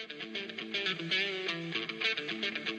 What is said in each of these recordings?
Thank you.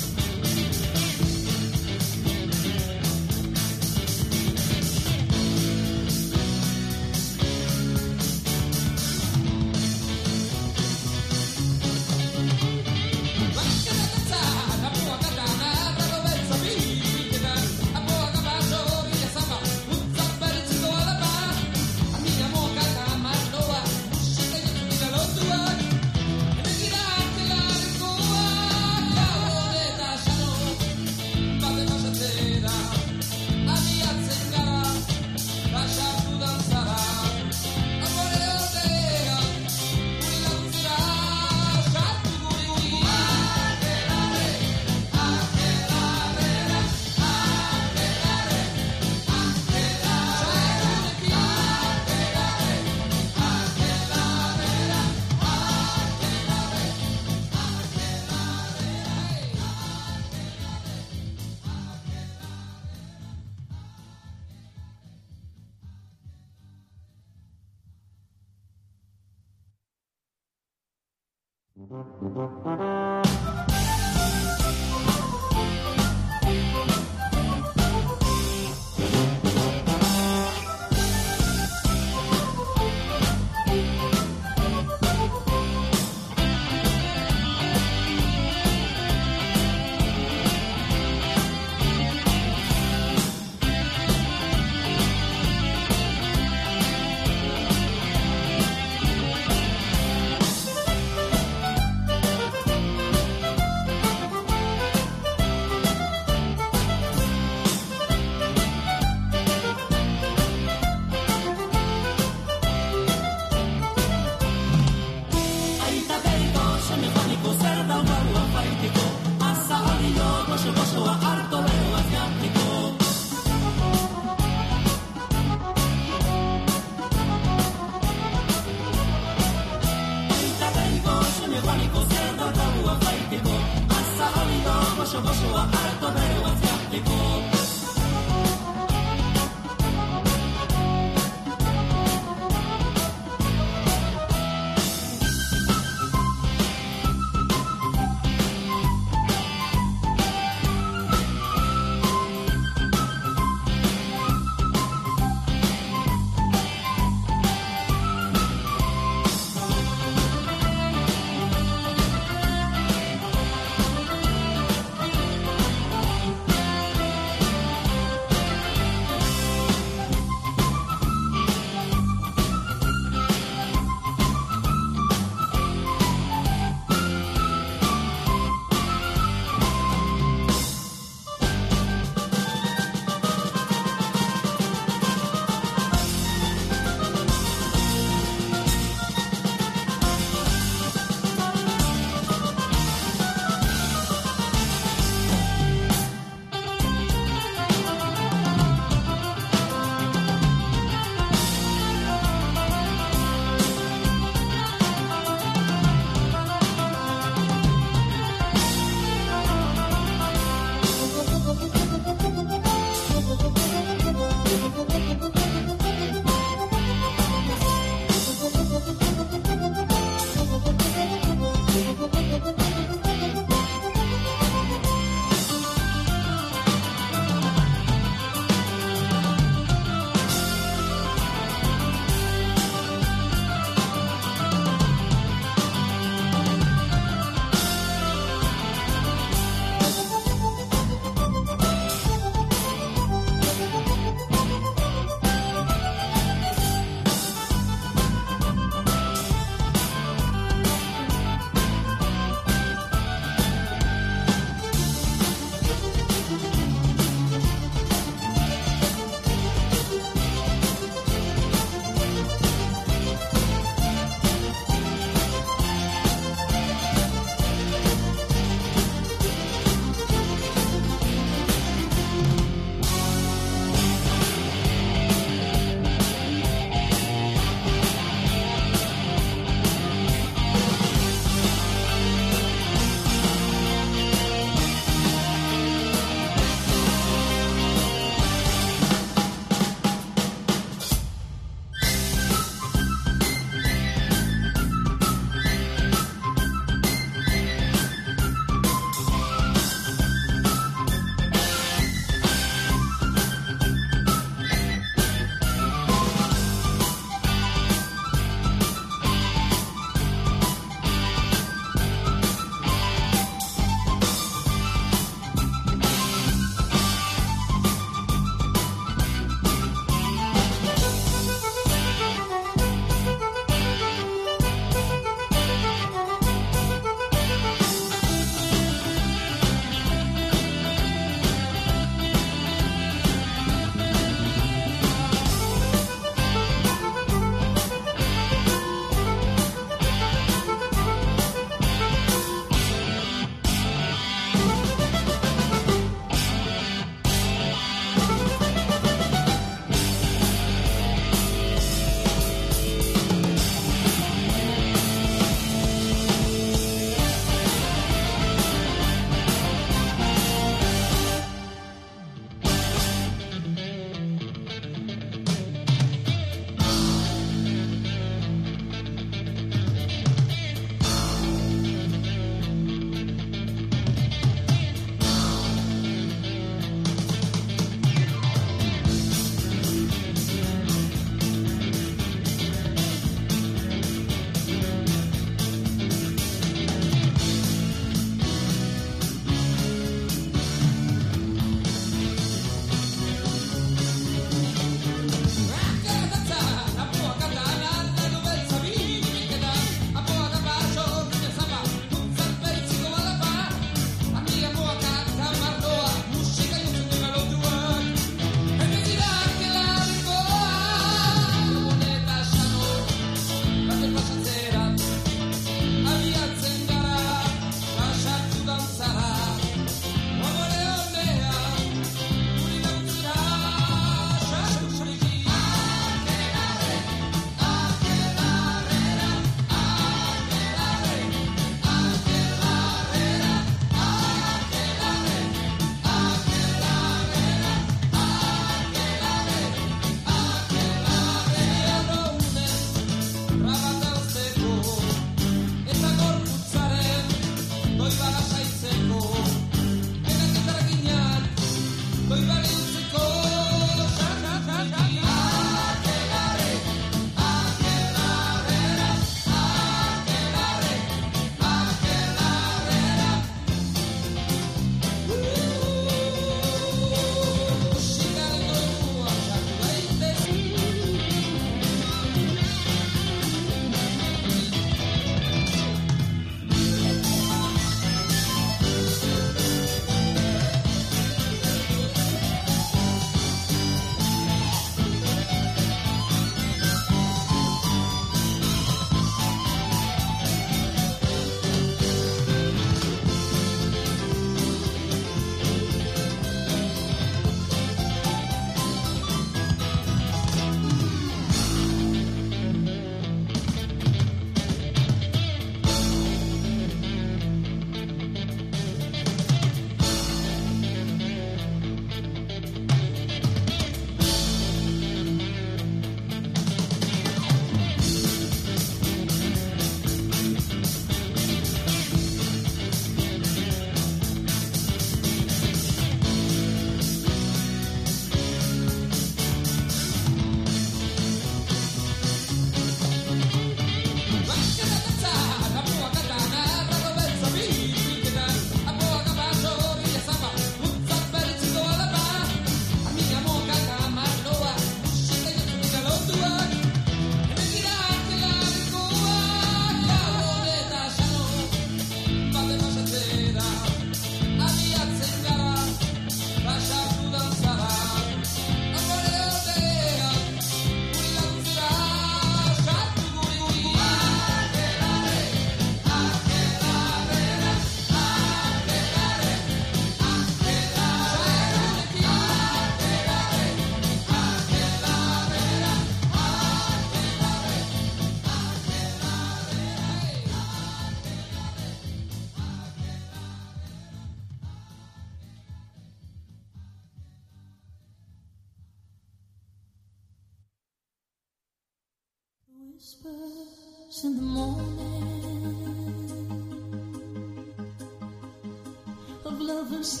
the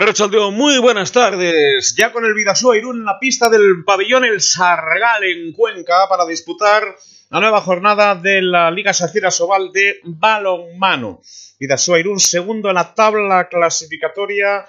Arrachaldeo, muy buenas tardes. Ya con el Vidasoa Irún en la pista del pabellón El Sargal en Cuenca para disputar la nueva jornada de la Liga Sacira Sobal de balonmano. Vidasoa Irún segundo en la tabla clasificatoria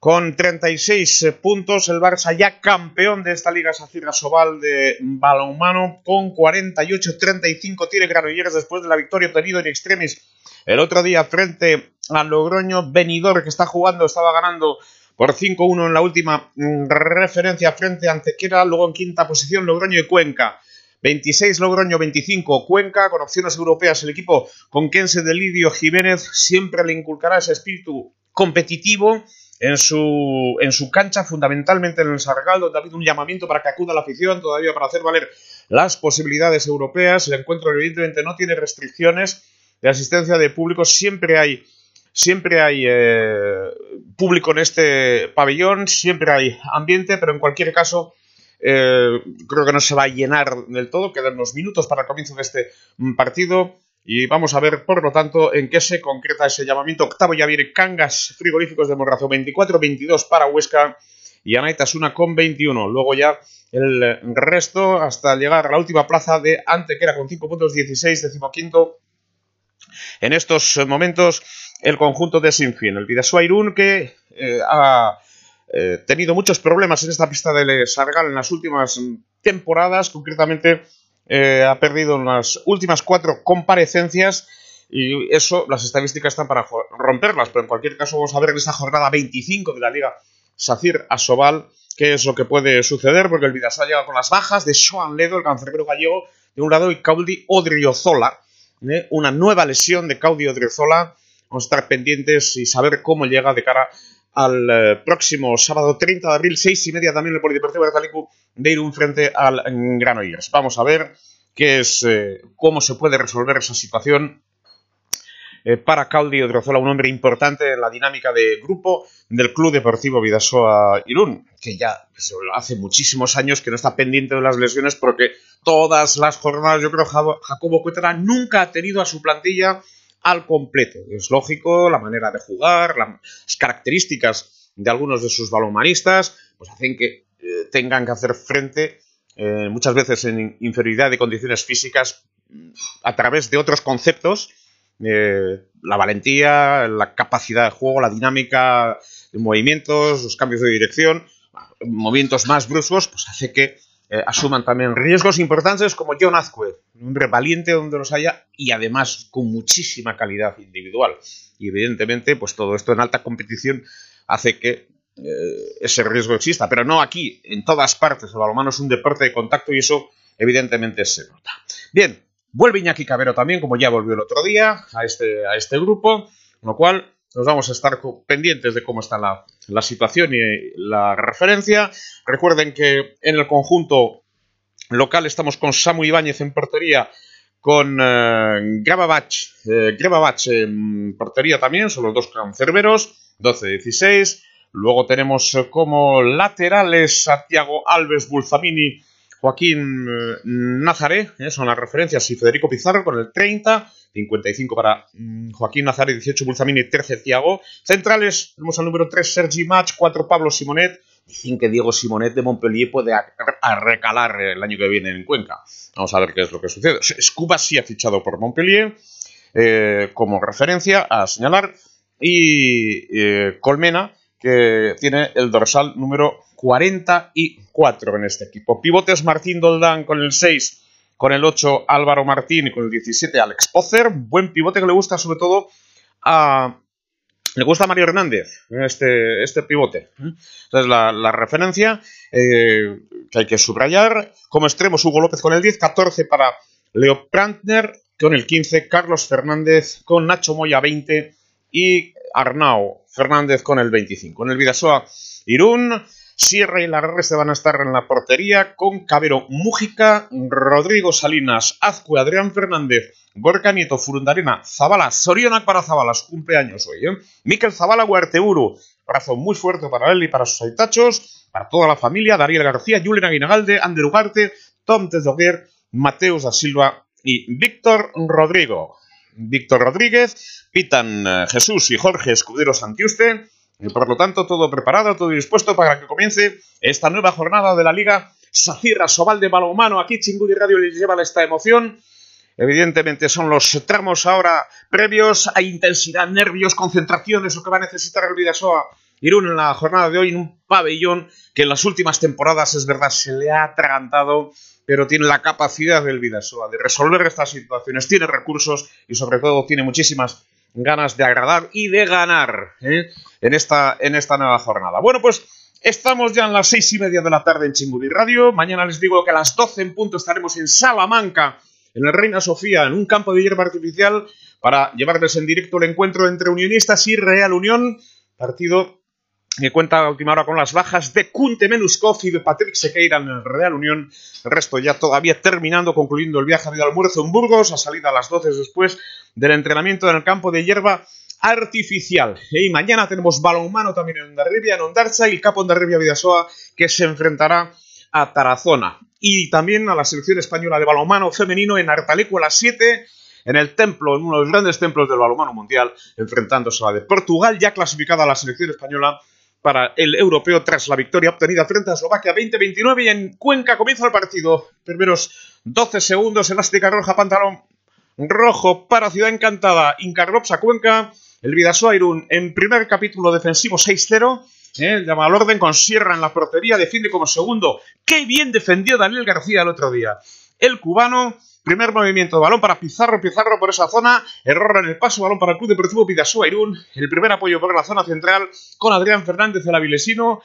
con 36 puntos. El Barça ya campeón de esta Liga Sacira Sobal de balonmano con 48-35 tiene Granollers después de la victoria obtenida en extremis el otro día frente a Logroño. Benidorm que está jugando estaba ganando por 5-1 en la última mm, referencia frente a Antequera. Luego en quinta posición Logroño y Cuenca. 26 Logroño, 25 Cuenca, con opciones europeas el equipo con Kense de Lidio Jiménez siempre le inculcará ese espíritu competitivo en su, en su cancha, fundamentalmente en el Sargal, donde ha habido un llamamiento para que acuda la afición, todavía para hacer valer las posibilidades europeas. El encuentro evidentemente no tiene restricciones de asistencia de público, siempre hay siempre hay eh, público en este pabellón, siempre hay ambiente, pero en cualquier caso eh, creo que no se va a llenar del todo, quedan unos minutos para el comienzo de este mm, partido y vamos a ver, por lo tanto, en qué se concreta ese llamamiento. Octavo ya viene Cangas Frigoríficos de Morrazo, 24-22 para Huesca y Anaitasuna con 21. Luego ya el resto hasta llegar a la última plaza de Antequera con 5 puntos, 16, decimoquinto. En estos momentos el conjunto de Sinfín, el Vidasoa Irún que eh, ha eh, tenido muchos problemas en esta pista de Sargal en las últimas temporadas, concretamente eh, ha perdido en las últimas cuatro comparecencias y eso, las estadísticas están para romperlas, pero en cualquier caso vamos a ver en esta jornada 25 de la Liga Sacir Asobal qué es lo que puede suceder, porque el Vidasoa llega con las bajas de Joan Ledo, el cancerbero gallego, de un lado, y Caudi Odriozola, ¿eh? una nueva lesión de Caudi Odriozola, vamos a estar pendientes y saber cómo llega de cara al eh, próximo sábado 30 de abril, seis y media también el Polideportivo de Talicu de ir un frente al Granollers. Vamos a ver qué es, eh, cómo se puede resolver esa situación eh, para Caudi Odriozola, un hombre importante en la dinámica de grupo del Club Deportivo Vidasoa Irún, que ya pues, hace muchísimos años que no está pendiente de las lesiones porque todas las jornadas, yo creo, Jacobo Cuétara nunca ha tenido a su plantilla al completo. Es lógico, la manera de jugar, las características de algunos de sus balomanistas, pues hacen que eh, tengan que hacer frente eh, muchas veces en inferioridad de condiciones físicas a través de otros conceptos, eh, la valentía, la capacidad de juego, la dinámica de movimientos, los cambios de dirección, movimientos más bruscos, pues hace que eh, asuman también riesgos importantes como John Azcue, un hombre valiente donde los haya y además con muchísima calidad individual. Y evidentemente, pues todo esto en alta competición hace que eh, ese riesgo exista, pero no aquí, en todas partes. El balonmano es un deporte de contacto y eso evidentemente se nota. Bien, vuelve Iñaki Cabero también, como ya volvió el otro día, a este, a este grupo, con lo cual nos vamos a estar pendientes de cómo está la, situación y la referencia. Recuerden que en el conjunto local estamos con Samu Ibáñez en portería, con eh, Grababach, eh, en portería también, son los dos cancerberos, 12-16. Luego tenemos eh, como laterales Santiago Alves, Bulzamini, Joaquín eh, Nazaré, son las referencias, y Federico Pizarro con el 30. 55 para mm, Joaquín Nazaret, 18 Bulzamini, 13 Thiago. Centrales, tenemos al número 3 Sergi Match, 4 Pablo Simonet. Dicen que Diego Simonet de Montpellier puede recalar el año que viene en Cuenca. Vamos a ver qué es lo que sucede. Scuba sí ha fichado por Montpellier eh, como referencia a señalar. Y eh, Colmena, que tiene el dorsal número 44 en este equipo. Pivotes Martín Doldán con el 6 con el 8 Álvaro Martín y con el 17 Alex Pozer. Buen pivote que le gusta sobre todo a... Le gusta a Mario Hernández, este, este pivote. Entonces, la, referencia eh, que hay que subrayar. Como extremos, Hugo López con el 10, 14 para Leo Prantner, con el 15, Carlos Fernández, con Nacho Moya 20 y Arnau Fernández con el 25. En el Vidasoa Irún, Sierra y Larreste van a estar en la portería con Cabero Mújica, Rodrigo Salinas, Azcue, Adrián Fernández, Gorka Nieto, Furundarena, Zabala, Sorionak para Zabala, su cumpleaños hoy, ¿eh? Miquel Zabala, Huerteuru, abrazo muy fuerte para él y para sus haitachos, para toda la familia, Dariel García, Julen Aguinalde, Ander Ugarte, Tom Tezoguer, Mateus da Silva y Víctor Rodrigo. Víctor Rodríguez, pitan eh, Jesús y Jorge Escudero Santiuste, por lo tanto, todo preparado, todo dispuesto para que comience esta nueva jornada de la Liga Sacirra Sobal de Balonmano. Aquí Chingudi Radio les lleva esta emoción. Evidentemente son los tramos ahora previos a intensidad, nervios, concentraciones, lo que va a necesitar el Vidasoa Irún en la jornada de hoy en un pabellón que en las últimas temporadas es verdad se le ha atragantado, pero tiene la capacidad del Vidasoa de resolver estas situaciones, tiene recursos y sobre todo tiene muchísimas ganas de agradar y de ganar ¿eh? en, esta, en esta nueva jornada. Bueno, pues estamos ya en las seis y media de la tarde en Chingudi Radio. Mañana les digo que a las 12 en punto estaremos en Salamanca, en el Reina Sofía, en un campo de hierba artificial, para llevarles en directo el encuentro entre Unionistas y Real Unión. Partido que cuenta a última hora con las bajas de Kunte Menuskov y de Patrick Sequeira en el Real Unión. El resto ya todavía terminando, concluyendo el viaje de almuerzo en Burgos, a salida a las 12 después del entrenamiento en el campo de hierba artificial. Y mañana tenemos balonmano también en Ondarribia, en Ondarcha y el capo Ondarribia Vidasoa que se enfrentará a Tarazona. Y también a la selección española de balonmano femenino en Artaleco a las 7 en el templo, en uno de los grandes templos del balonmano mundial, enfrentándose a la de Portugal, ya clasificada a la selección española para el europeo tras la victoria obtenida frente a Eslovaquia 20-29 y en Cuenca comienza el partido. Primeros 12 segundos, elástica roja, pantalón rojo para Ciudad Encantada, Incarrops Cuenca, el Vidasoa Irún en primer capítulo defensivo 6-0, eh, llama al orden con Sierra en la portería, defiende como segundo. ¡Qué bien defendió Daniel García el otro día! El cubano Primer movimiento, balón para Pizarro, Pizarro por esa zona, error en el paso, balón para el Club Deportivo Pidasúa Irún, el primer apoyo por la zona central con Adrián Fernández, el avilesino,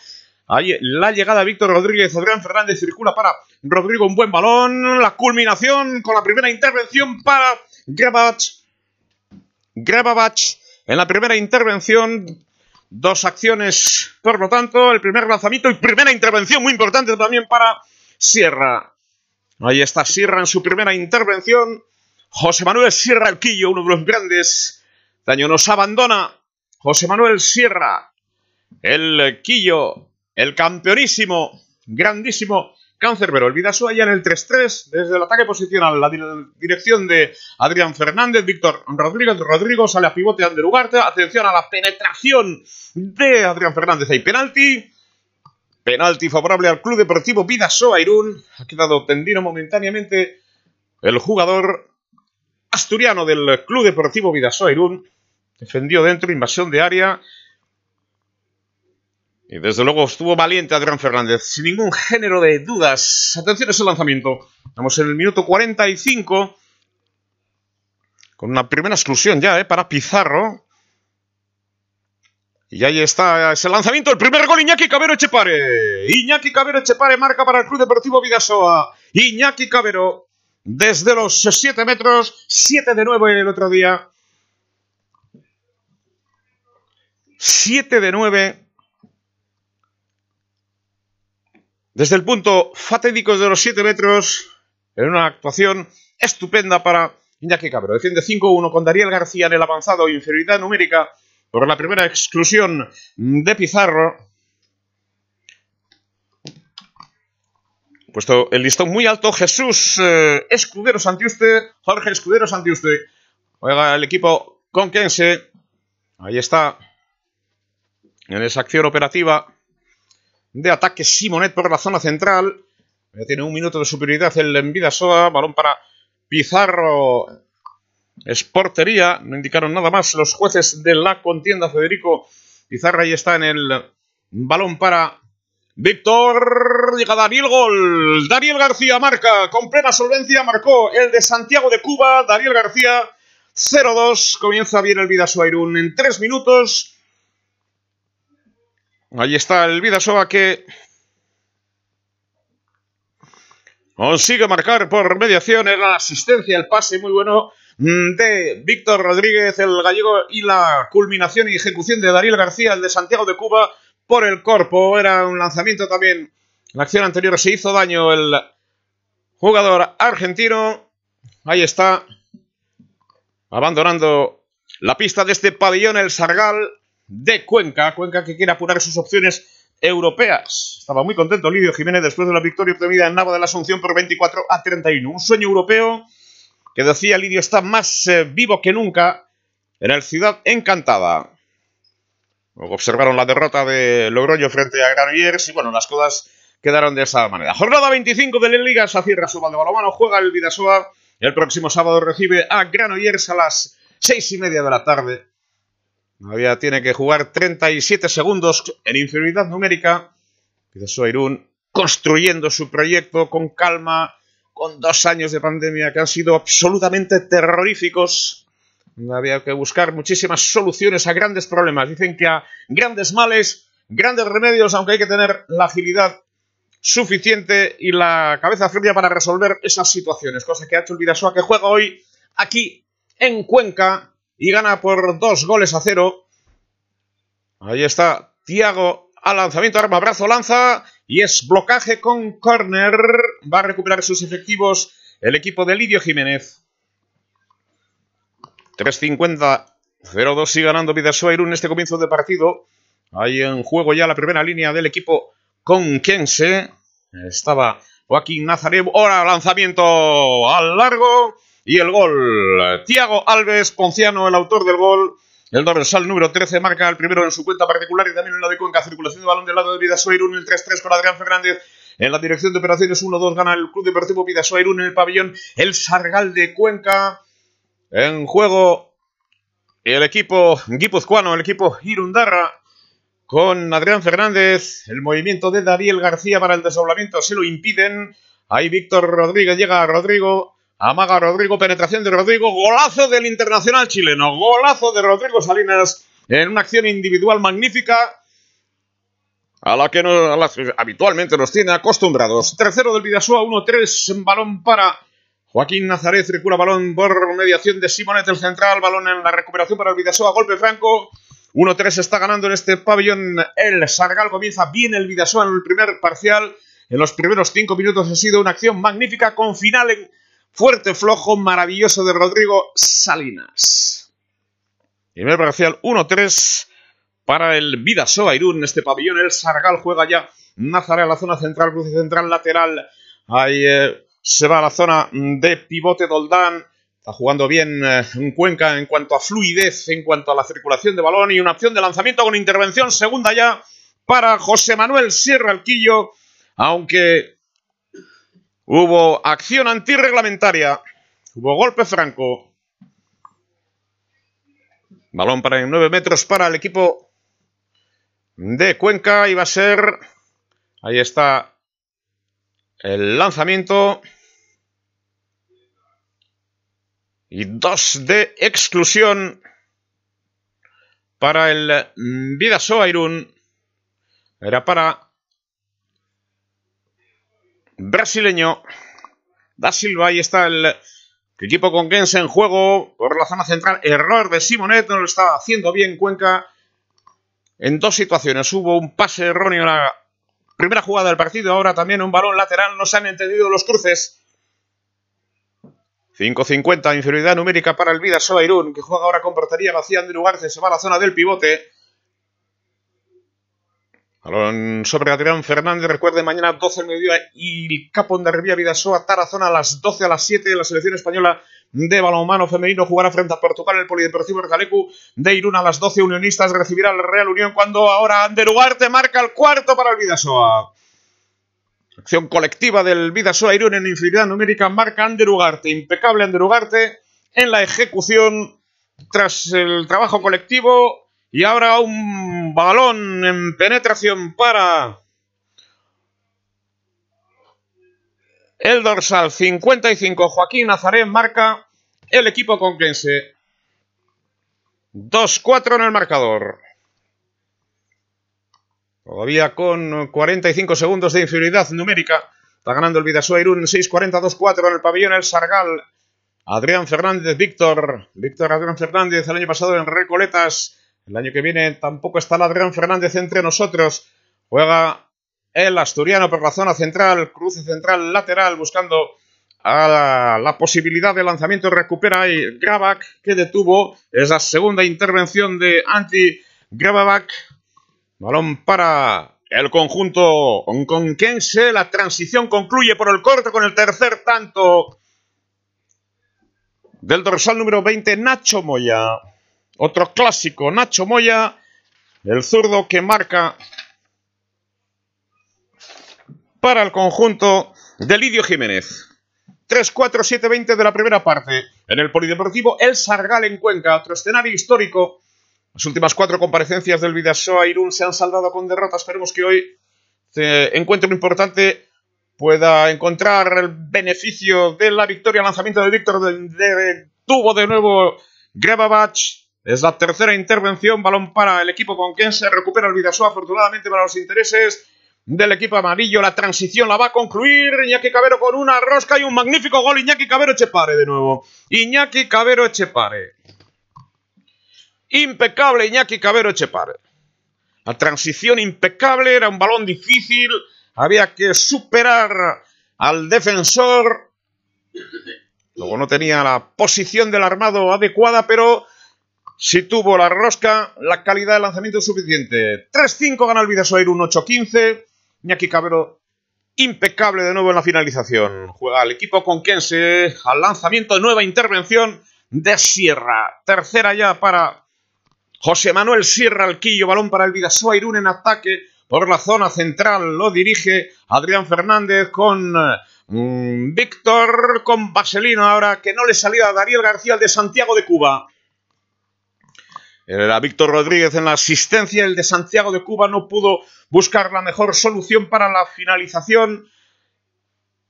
Ahí la llegada de Víctor Rodríguez, Adrián Fernández circula para Rodrigo, un buen balón, la culminación con la primera intervención para Grabach, Grabach en la primera intervención, dos acciones, por lo tanto, el primer lanzamiento y primera intervención muy importante también para Sierra. Ahí está Sierra en su primera intervención. José Manuel Sierra el Quillo, uno de los grandes. Daño nos abandona. José Manuel Sierra, el Quillo, el campeonísimo, grandísimo Cancerbero. El Vidaso allá en el 3-3, desde el ataque posicional, la dirección de Adrián Fernández, Víctor Rodríguez. Rodrigo sale a pivote de Ugarte. Atención a la penetración de Adrián Fernández. Hay penalti. Penalti favorable al Club Deportivo Vidasoa Irún. Ha quedado tendido momentáneamente el jugador asturiano del Club Deportivo Vidasoa Irún. Defendió dentro, invasión de área. Y desde luego estuvo valiente Adrián Fernández, sin ningún género de dudas. Atención a ese lanzamiento. Estamos en el minuto 45. Con una primera exclusión ya, ¿eh? Para Pizarro. Y ahí está ese lanzamiento, el primer gol Iñaki Cabero Echepare. Iñaki Cabero Echepare marca para el Club Deportivo Vidasoa. Iñaki Cabero desde los 7 metros, 7 de nuevo el otro día. 7 de 9. Desde el punto fatídico de los 7 metros, en una actuación estupenda para Iñaki Cabero. Defiende 5-1 con Dariel García en el avanzado, inferioridad numérica por la primera exclusión de Pizarro. Puesto el listón muy alto, Jesús eh, Escudero Santiuste, Jorge Escudero Santiuste. Juega el equipo conquense. Ahí está. En esa acción operativa de ataque Simonet por la zona central. Ya tiene un minuto de superioridad el Envidasoa. Balón para Pizarro es portería, no indicaron nada más los jueces de la contienda. Federico Pizarra ahí está en el balón para Víctor. Llega Daniel Gol. Daniel García marca con plena solvencia. Marcó el de Santiago de Cuba. Daniel García 0-2. Comienza bien el Vidasoa Irún en 3 minutos. Ahí está el Vidasoa que consigue marcar por mediación en la asistencia, el pase muy bueno de Víctor Rodríguez, el gallego, y la culminación y ejecución de Darío García, el de Santiago de Cuba, por el corpo. Era un lanzamiento también. la acción anterior se hizo daño el jugador argentino. Ahí está. Abandonando la pista de este pabellón, el Sargal de Cuenca. Cuenca que quiere apurar sus opciones europeas. Estaba muy contento Lidio Jiménez después de la victoria obtenida en Nava de la Asunción por 24 a 31. Un sueño europeo que decía Lidio está más eh, vivo que nunca en el Ciudad Encantada. observaron la derrota de Logroño frente a Granollers y bueno, las cosas quedaron de esa manera. Jornada 25 de la Liga Sacierra Sobal de Balomano juega el Vidasoa. El próximo sábado recibe a Granollers a las seis y media de la tarde. Todavía tiene que jugar 37 segundos en inferioridad numérica. Vidasoa Irún construyendo su proyecto con calma, con dos años de pandemia que han sido absolutamente terroríficos. Había que buscar muchísimas soluciones a grandes problemas. Dicen que a grandes males, grandes remedios, aunque hay que tener la agilidad suficiente y la cabeza fría para resolver esas situaciones. Cosa que ha hecho el Vidasoa que juega hoy aquí en Cuenca y gana por dos goles a cero. Ahí está Tiago al lanzamiento, arma, brazo, lanza y es blocaje con corner. Va a recuperar sus efectivos el equipo de Lidio Jiménez. 3.50, 0-2 sigue ganando Vidasoa en este comienzo de partido. Hay en juego ya la primera línea del equipo conquense. Estaba Joaquín Nazaret. Ahora lanzamiento al largo. Y el gol. Tiago Alves Ponciano, el autor del gol. El dorsal número 13 marca el primero en su cuenta particular y también en la de Cuenca. Circulación de balón del lado de Vidasoa Irún, el 3-3 con Adrián Fernández. En la dirección de operaciones 1-2 gana el Club Deportivo Vidasoa Irún en el pabellón El Sargal de Cuenca. En juego el equipo guipuzcoano, el equipo Irundarra con Adrián Fernández. El movimiento de Dariel García para el desdoblamiento se lo impiden. Ahí Víctor Rodríguez llega a Rodrigo. Amaga Rodrigo, penetración de Rodrigo, golazo del internacional chileno, golazo de Rodrigo Salinas en una acción individual magnífica a la que habitualmente nos tiene acostumbrados. Tercero del Vidasoa, 1-3, balón para Joaquín Nazaret, circula balón por mediación de Simonet, el central, balón en la recuperación para el Vidasoa, golpe franco. 1-3 está ganando en este pabellón el Sargal, comienza bien el Vidasoa en el primer parcial. En los primeros cinco minutos ha sido una acción magnífica con final en fuerte flojo maravilloso de Rodrigo Salinas. Primer parcial 1-3 para el Vidasoa Irún. Este pabellón el Sargal juega ya Nazaré a la zona central, cruce central lateral. Ahí eh, se va a la zona de pivote Doldán. Está jugando bien eh, en Cuenca en cuanto a fluidez, en cuanto a la circulación de balón y una opción de lanzamiento con intervención segunda ya para José Manuel Sierra Alquillo. Aunque Hubo acción antirreglamentaria. Hubo golpe franco. Balón para 9 metros para el equipo de Cuenca. Y va a ser. Ahí está el lanzamiento. Y dos de exclusión para el Vidasoa Irún. Era para brasileño. Da Silva, ahí está el equipo con Gens en juego por la zona central. Error de Simonet, no lo estaba haciendo bien Cuenca en dos situaciones. Hubo un pase erróneo en la primera jugada del partido, ahora también un balón lateral. No se han entendido los cruces. 5.50, inferioridad numérica para el Vidasoa Irún, que juega ahora con portería vacía. Andrew se va a la zona del pivote. Balón sobre Adrián Fernández. Recuerde, mañana 12 del mediodía y Capón de Rivia Vidasoa, Tarazona a las 12 a las 7. La selección española de balonmano femenino jugará frente a Portugal. El Polideportivo Recalecu de Irún a las 12. Unionistas recibirá al Real Unión cuando ahora Ander Ugarte marca el cuarto para el Vidasoa. Acción colectiva del Vidasoa Irún en infinidad numérica. Marca Ander Ugarte. Impecable Ander Ugarte en la ejecución tras el trabajo colectivo y ahora un balón en penetración para el dorsal 55. Joaquín Nazaré marca el equipo conquense. 2-4 en el marcador. Todavía con 45 segundos de inferioridad numérica. Está ganando el Vidasoa Irún 6-40-2-4 en el pabellón El Sargal. Adrián Fernández, Víctor. Víctor Adrián Fernández el año pasado en Recoletas el año que viene tampoco está Adrián Fernández entre nosotros. Juega el asturiano por la zona central, cruce central lateral, buscando a la, posibilidad de lanzamiento. Recupera y Gravac, que detuvo esa segunda intervención de Anti Gravac. Balón para el conjunto conquense. La transición concluye por el corte con el tercer tanto del dorsal número 20, Nacho Moya. Otro clásico, Nacho Moya, El zurdo que marca para el conjunto de Lidio Jiménez. 3-4-7-20 de la primera parte. En el Polideportivo El Sargal en Cuenca, otro escenario histórico. Las últimas cuatro comparecencias del Vidasoa Irún se han saldado con derrotas. Esperemos que hoy este encuentro importante pueda encontrar el beneficio de la victoria. Lanzamiento de Víctor de, tuvo de nuevo Grebabach. Es la tercera intervención. Balón para el equipo con quien se recupera el Vidasoa. Afortunadamente para los intereses del equipo amarillo. La transición la va a concluir Iñaki Cabero con una rosca y un magnífico gol. Iñaki Cabero Echepare de nuevo. Iñaki Cabero Echepare. Impecable Iñaki Cabero Echepare. La transición impecable, era un balón difícil, había que superar al defensor. Luego no tenía la posición del armado adecuada, pero sí tuvo la rosca, la calidad de lanzamiento suficiente. 3-5 gana el Vidasoa un 8-15. Iñaki Cabero impecable de nuevo en la finalización. Juega el equipo con Kense al lanzamiento, nueva intervención de Sierra. Tercera ya para José Manuel Sierra Alquillo, balón para el Vidasoa Irún en ataque por la zona central. Lo dirige Adrián Fernández con mm, Víctor, con Vaselino ahora que no le salía a Dariel García el de Santiago de Cuba. Era Víctor Rodríguez en la asistencia, el de Santiago de Cuba no pudo buscar la mejor solución para la finalización.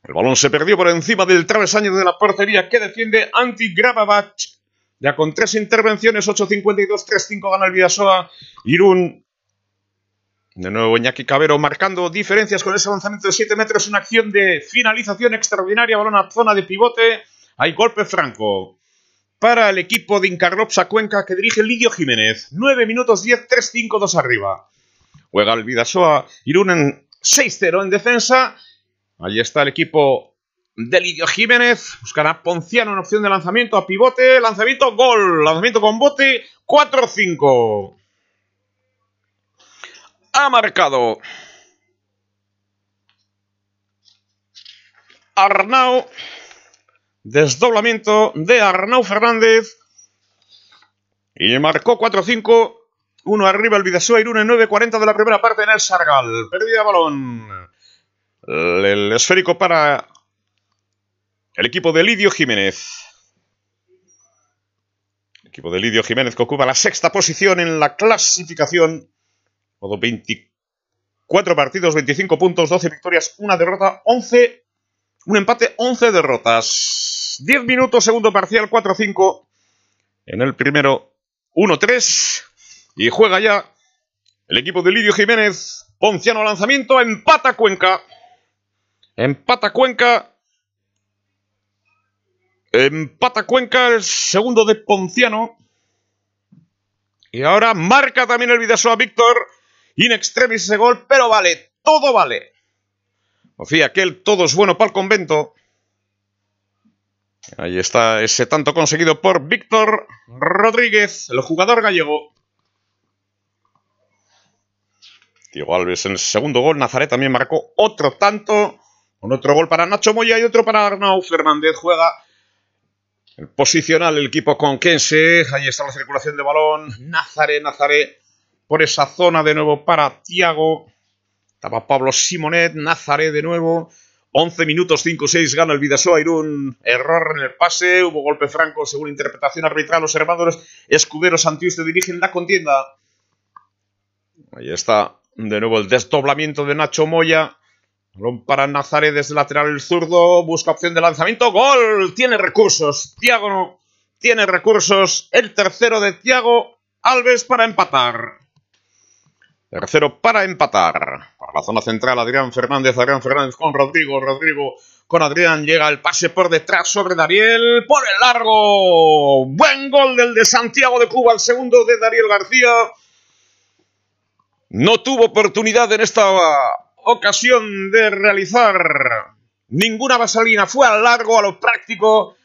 El balón se perdió por encima del travesaño de la portería que defiende Anti Gravabach. Ya con tres intervenciones, 8.52, 3.5 gana el Vidasoa. Irún. De nuevo Iñaki Cabero marcando diferencias con ese lanzamiento de 7 metros. Una acción de finalización extraordinaria. Balón a zona de pivote. Hay golpe franco. Para el equipo de Incarlopsa Cuenca que dirige Lidio Jiménez. 9 minutos 10, 3-5, 2 arriba. Juega el Vidasoa. Irún en 6-0 en defensa. Ahí está el equipo de Lidio Jiménez. Buscará Ponciano en opción de lanzamiento a pivote. Lanzamiento, gol. Lanzamiento con bote. 4-5. Ha marcado Arnau. Desdoblamiento de Arnau Fernández. Y marcó 4-5. Uno arriba el Vidasoa Irún en 9.40 de la primera parte en el Sargal. Pérdida de balón. El, el esférico para el equipo de Lidio Jiménez. El equipo de Lidio Jiménez que ocupa la sexta posición en la clasificación. Todo 24 partidos, 25 puntos, 12 victorias, una derrota, 11. Un empate, 11 derrotas. 10 minutos, segundo parcial, 4-5. En el primero, 1-3. Y juega ya el equipo de Lidio Jiménez. Ponciano lanzamiento, empata Cuenca. Empata Cuenca. Empata Cuenca, el segundo de Ponciano. Y ahora marca también el Vidasoa Víctor. In extremis ese gol, pero vale, todo vale. Confía que el todo es bueno para el convento. Ahí está ese tanto conseguido por Víctor Rodríguez, el jugador gallego. Diego Alves en el segundo gol. Nazaret también marcó otro tanto. Con otro gol para Nacho Moya y otro para Arnau Fernández. Juega el posicional el equipo conquense. Ahí está la circulación de balón. Nazaré, Nazaré. Por esa zona de nuevo para Tiago. Estaba Pablo Simonet. Nazaré de nuevo. 11 minutos 5-6 gana el Vidasoa Irún. Error en el pase. Hubo golpe franco según interpretación arbitral. Los hermanos Escuderos Santiuste dirigen la contienda. Ahí está de nuevo el desdoblamiento de Nacho Moya. Balón para Nazaré desde lateral el zurdo. Busca opción de lanzamiento. ¡Gol! Tiene recursos. Tiago tiene recursos. El tercero de Tiago Alves para empatar. Tercero para empatar. Para la zona central, Adrián Fernández. Adrián Fernández con Rodrigo. Rodrigo con Adrián. Llega el pase por detrás sobre Dariel. Por el largo. Buen gol del de Santiago de Cuba. El segundo de Dariel García. No tuvo oportunidad en esta ocasión de realizar ninguna vaselina. Fue al largo, a lo práctico.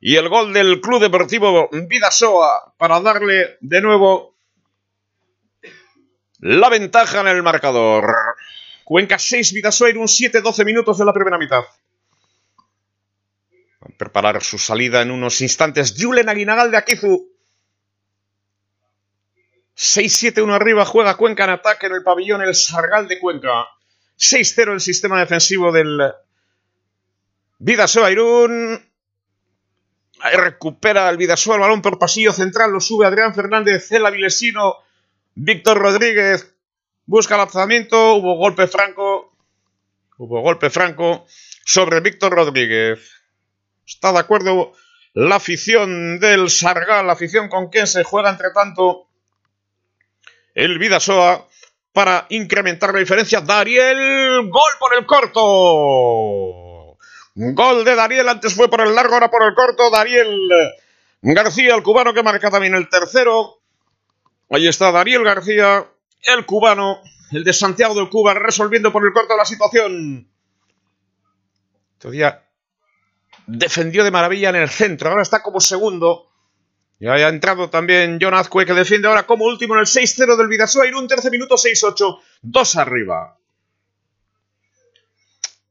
Y el gol del Club Deportivo Vidasoa para darle de nuevo la ventaja en el marcador. Cuenca 6, Vidasoa un 7, 12 minutos de la primera mitad. Va a preparar su salida en unos instantes. Julen Aguinagal de Akizu. 6-7-1 arriba, juega Cuenca en ataque en el pabellón El Sargal de Cuenca. 6-0 el sistema defensivo del Vidasoa Irún. Ahí recupera el Vidasoa el balón por pasillo central, lo sube Adrián Fernández, Cela Vilesino, Víctor Rodríguez. Busca lanzamiento, hubo golpe franco. Hubo golpe franco sobre Víctor Rodríguez. Está de acuerdo la afición del Sargal, la afición con quien se juega entre tanto el Vidasoa para incrementar la diferencia. Dariel, gol por el corto. Gol de Dariel, antes fue por el largo, ahora por el corto. Dariel García, el cubano que marca también el tercero. Ahí está Dariel García, el cubano, el de Santiago de Cuba, resolviendo por el corto la situación. Todavía defendió de maravilla en el centro, ahora está como segundo. Y ha entrado también John Azcue, que defiende ahora como último en el 6-0 del Vidasoa. un tercer minuto 6-8, dos arriba.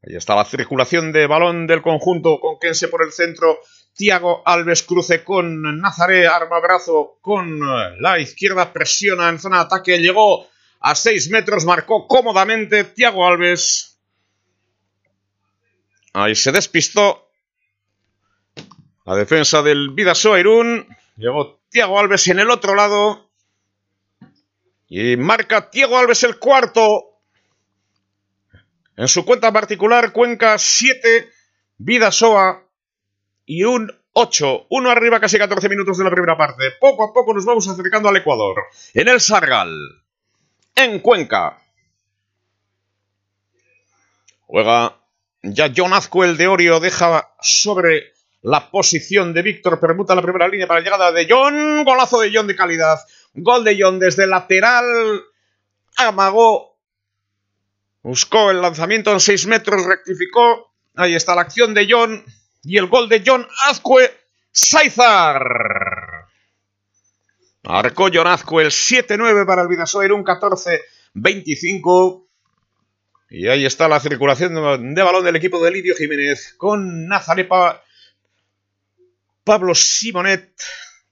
Ahí está la circulación de balón del conjunto con Kense por el centro. Tiago Alves cruce con Nazaré, arma brazo con la izquierda, presiona en zona de ataque, llegó a 6 metros, marcó cómodamente Tiago Alves. Ahí se despistó la defensa del Vidasoa Irún. Llegó Tiago Alves en el otro lado. Y marca Tiago Alves el cuarto. En su cuenta particular, Cuenca 7, Vidasoa y un 8. Uno arriba, casi 14 minutos de la primera parte. Poco a poco nos vamos acercando al Ecuador. En el Sargal. En Cuenca. Juega ya John Azcuel de Orio. Deja sobre la posición de Víctor. Permuta la primera línea para la llegada de John. Golazo de John de calidad. Gol de John desde lateral. Amagó Buscó el lanzamiento en 6 metros, rectificó. Ahí está la acción de John. Y el gol de John Azcue Saizar. Marcó John Azcue el 7-9 para el Vidasoa un 14-25. Y ahí está la circulación de balón del equipo de Lidio Jiménez con Nazarepa. Pablo Simonet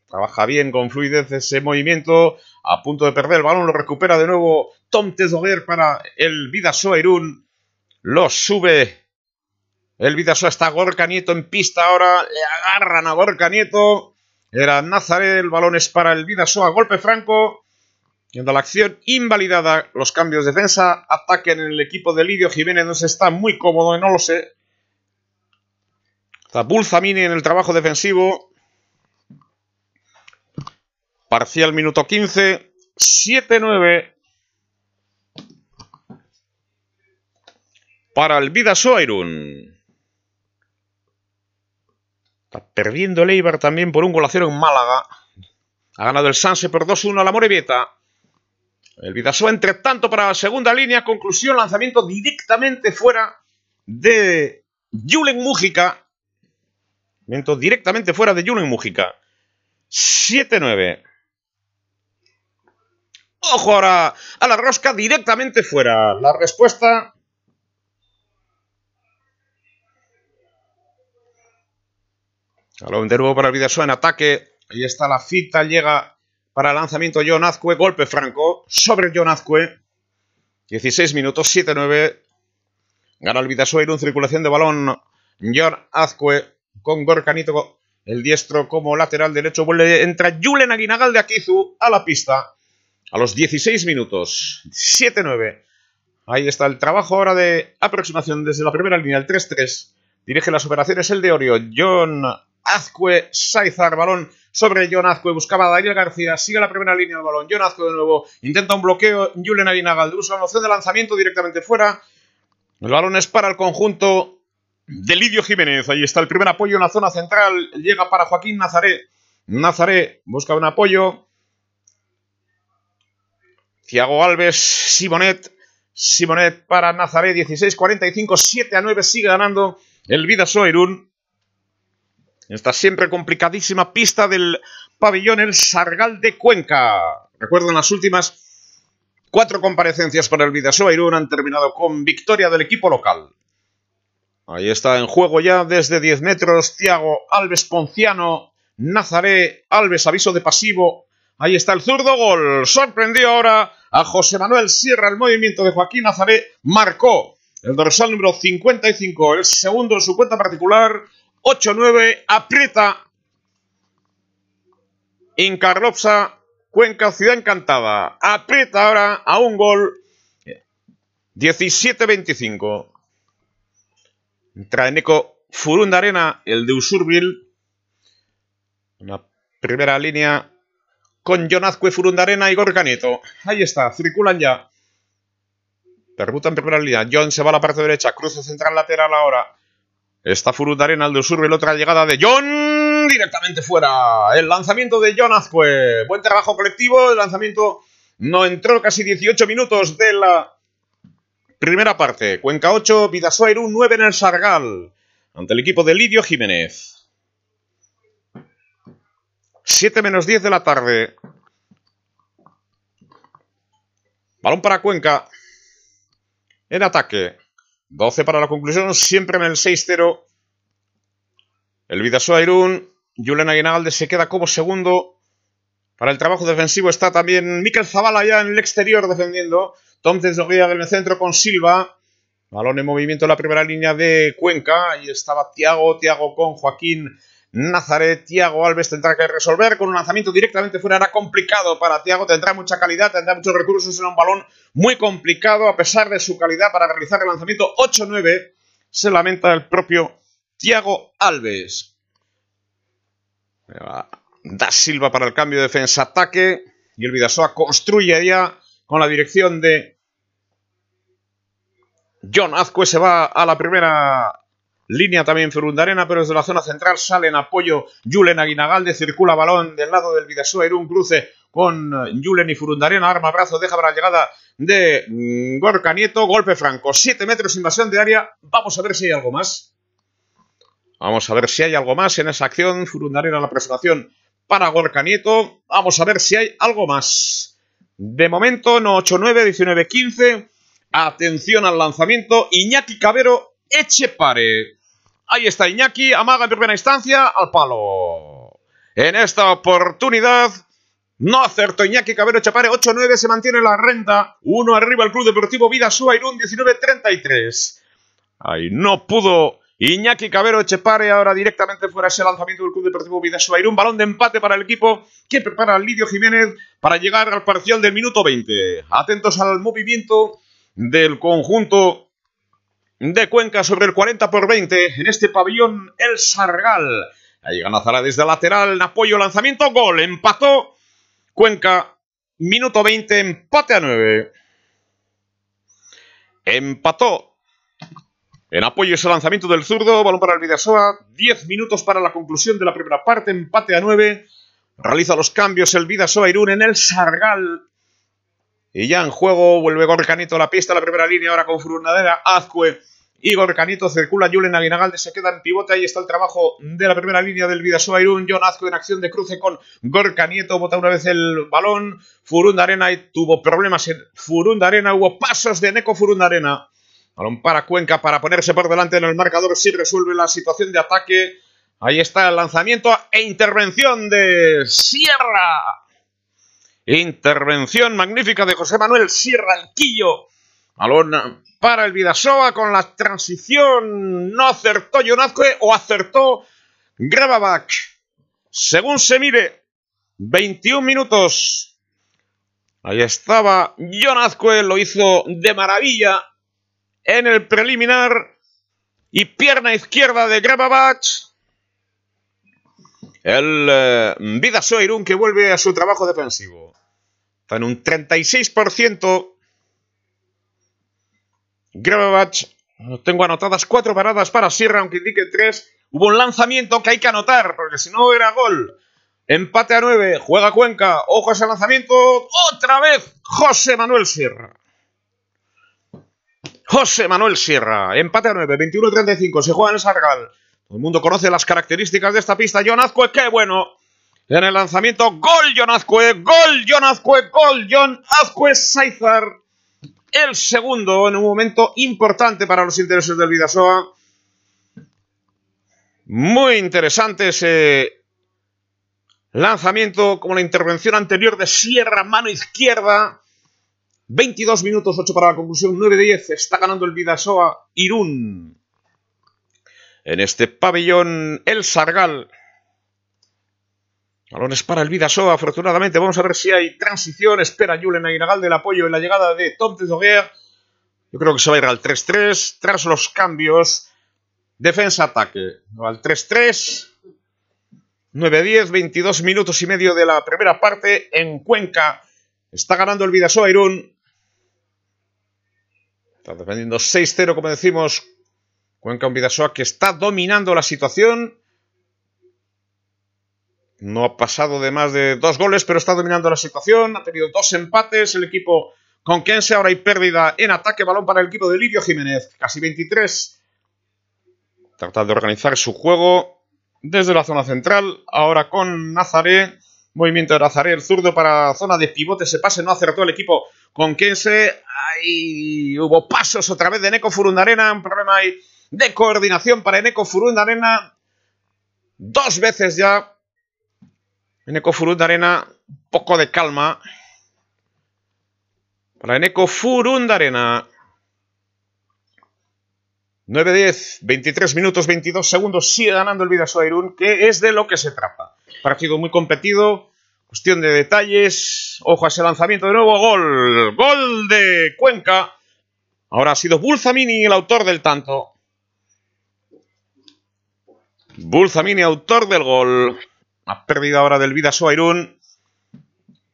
trabaja bien con fluidez ese movimiento. A punto de perder el balón, lo recupera de nuevo Tom Tezoguer para el Vidasoa Irún. Lo sube. El Vidasoa está Gorka Nieto en pista ahora. Le agarran a Gorka Nieto. Era Nazaré. El balón es para el Vidasoa. Golpe franco. Viendo la acción invalidada. Los cambios de defensa. Ataque en el equipo de Lidio Jiménez. No se está muy cómodo. No lo sé. Está Bulzamini en el trabajo defensivo. Parcial minuto 15. 7-9 para el Vidasoa Irún. Está perdiendo el también por un golacero en Málaga. Ha ganado el Sanse por 2-1 a la Morevieta. El Vidasoa, entre tanto, para la segunda línea. Conclusión, lanzamiento directamente fuera de Julen Mújica. Lanzamiento directamente fuera de Julen Mújica. 7-9. Ojo ahora a la rosca directamente fuera. La respuesta Balón de nuevo para Vidasoa en ataque. Ahí está la fita, llega para lanzamiento John Azcue, golpe franco sobre John Azcue. 16 minutos, 7-9. Gana el Vidasoa en circulación de balón. John Azcue con Gorcanito, el diestro como lateral derecho. Vuelve, entra Julen Aguinagal de Akizu a la pista. A los 16 minutos, 7-9. Ahí está el trabajo ahora de aproximación desde la primera línea, el 3-3. Dirige las operaciones el de Orio, John Azcue, Saizar, balón sobre John Azcue, buscaba a Daniel García, sigue la primera línea del balón, John Azcue de nuevo, intenta un bloqueo, Julen Aguinagal, usa la opción de lanzamiento directamente fuera, el balón es para el conjunto de Lidio Jiménez, ahí está el primer apoyo en la zona central, llega para Joaquín Nazaré, Nazaré busca un apoyo, Thiago Alves, Simonet, Simonet para Nazaré, 16-45, 7 a 9, sigue ganando el Vidasoa Irún, esta siempre complicadísima pista del pabellón El Sargal de Cuenca. Recuerdo en las últimas cuatro comparecencias para el Vidasoa Irún han terminado con victoria del equipo local. Ahí está en juego ya desde 10 metros Tiago Alves Ponciano, Nazaré Alves aviso de pasivo Ahí está el zurdo gol. Sorprendió ahora a José Manuel Sierra. El movimiento de Joaquín Nazaré marcó el dorsal número 55, el segundo en su cuenta particular. 8-9, aprieta. Incarlopsa, Cuenca, Ciudad Encantada. Aprieta ahora a un gol. 17-25. Entra Eneco Furundarena, el de Usurbil. Una primera línea con Jonazque Furundarena y Gorka Nieto. Ahí está, circulan ya. Permuta en primera línea. John se va a la parte derecha. Cruce central lateral ahora. Está Furundarena, el de Usurbil. Otra llegada de John. Directamente fuera. El lanzamiento de John Azcue. Buen trabajo colectivo. El lanzamiento no entró casi 18 minutos de la primera parte. Cuenca 8, Vidasoa Irún 9 en el Sargal. Ante el equipo de Lidio Jiménez. 7 menos 10 de la tarde. Balón para Cuenca. En ataque. 12 para la conclusión. Siempre en el 6-0. El Vidasoa Irún. Julen Aguinalde se queda como segundo. Para el trabajo defensivo está también Miquel Zavala ya en el exterior defendiendo. Tom Tesnoguía en el centro con Silva. Balón en movimiento en la primera línea de Cuenca. Ahí estaba Tiago. Tiago con Joaquín Nazaret. Tiago Alves tendrá que resolver con un lanzamiento directamente fuera. Era complicado para Tiago. Tendrá mucha calidad, tendrá muchos recursos. Será un balón muy complicado a pesar de su calidad para realizar el lanzamiento 8-9. Se lamenta el propio Tiago Alves. Da Silva para el cambio de defensa-ataque. Y el Vidasoa construye ya con la dirección de John Azcue. Se va a la primera línea también Ferundarena, pero desde la zona central sale en apoyo Julen Aguinagalde. Circula balón del lado del Vidasoa. Un cruce con Julen y Furundarena. Arma brazo, deja para la llegada de mm, Gorka Nieto. Golpe franco. 7 metros invasión de área. Vamos a ver si hay algo más. Vamos a ver si hay algo más en esa acción. Furundarena la aproximación para Gorka Nieto. Vamos a ver si hay algo más. De momento, no 8-9, 19-15. Atención al lanzamiento. Iñaki Cabero, Echepare. Ahí está Iñaki, amaga en primera instancia al palo. En esta oportunidad no acertó Iñaki Cabero Echepare. 8-9 se mantiene la renta. Uno arriba el Club Deportivo Vidasoa Irún 19-33. Ahí no pudo Iñaki Cabero Echepare ahora directamente fuera ese lanzamiento del Club Deportivo Vidasoa Un balón de empate para el equipo que prepara Lidio Jiménez para llegar al parcial del minuto 20. Atentos al movimiento del conjunto de Cuenca sobre el 40 por 20 en este pabellón El Sargal. Ahí gana Zara desde lateral, apoyo, lanzamiento, gol, empató Cuenca, minuto 20, empate a 9. Empató en apoyo ese lanzamiento del zurdo, balón para el Vidasoa, 10 minutos para la conclusión de la primera parte, empate a 9. Realiza los cambios el Vidasoa Irún en el Sargal. Y ya en juego vuelve Gorcanito a la pista, la primera línea ahora con Furunadera, Azcue y Gorcanito circula Julen Aguinagalde, se queda en pivote, ahí está el trabajo de la primera línea del Vidasoa Irún, John Azcue en acción de cruce con Gorka Nieto, bota una vez el balón, Furundarena y tuvo problemas en Furundarena, hubo pasos de Neko Furundarena. Balón para Cuenca para ponerse por delante en el marcador. Si resuelve la situación de ataque. Ahí está el lanzamiento e intervención de Sierra. Intervención magnífica de José Manuel Sierra, el quillo. Balón para el Vidasoa con la transición. No acertó Jonazque o acertó Grababak. Según se mire, 21 minutos. Ahí estaba Jonazque, lo hizo de maravilla en el preliminar y pierna izquierda de Grababach. El eh, que vuelve a su trabajo defensivo. Está en un 36%. Grababach. Tengo anotadas cuatro paradas para Sierra, aunque indique tres. Hubo un lanzamiento que hay que anotar, porque si no era gol. Empate a nueve. Juega Cuenca. Ojo a ese lanzamiento. Otra vez José Manuel Sierra. José Manuel Sierra, empate a 9, 21-35, se juega en el Sargal. Todo el mundo conoce las características de esta pista. John Azcue, qué bueno. En el lanzamiento, gol John Azcue, gol John Azcue, gol John Azcue Saizar. El segundo en un momento importante para los intereses del Vidasoa. Muy interesante ese Lanzamiento como la intervención anterior de Sierra, mano izquierda. 22 minutos, 8 para la conclusión, 9-10. Está ganando el Vidasoa Irún. En este pabellón, el Sargal. Balones para el Vidasoa, afortunadamente. Vamos a ver si hay transición. Espera Julen Aguinagal del apoyo en la llegada de Tom Tezoguer. Yo creo que se va a ir al 3-3 tras los cambios. Defensa-ataque. Al 3-3. 9-10, 22 minutos y medio de la primera parte en Cuenca. Está ganando el Vidasoa Irún. Está defendiendo 6-0, como decimos. Cuenca un Vidasoa que está dominando la situación. No ha pasado de más de dos goles, pero está dominando la situación. Ha tenido dos empates. El equipo con Kense ahora hay pérdida en ataque. Balón para el equipo de Lirio Jiménez. Casi 23. Trata de organizar su juego desde la zona central. Ahora con Nazaré. Movimiento de Nazaré, el zurdo para zona de pivote. Se pase, no acertó el equipo con Kense. Ahí hubo pasos otra vez de Neko Furundarena. Un problema ahí de coordinación para Eneco Furundarena. Dos veces ya. Eneco Furundarena, poco de calma. Para Eneco Furundarena. 9-10, 23 minutos, 22 segundos. Sigue ganando el Vidasoa Irún, que es de lo que se trata. Partido muy competido. Cuestión de detalles. Ojo a ese lanzamiento de nuevo. Gol. Gol de Cuenca. Ahora ha sido Bulzamini el autor del tanto. Bulzamini, autor del gol. Ha perdido ahora del Vidasoa Irún.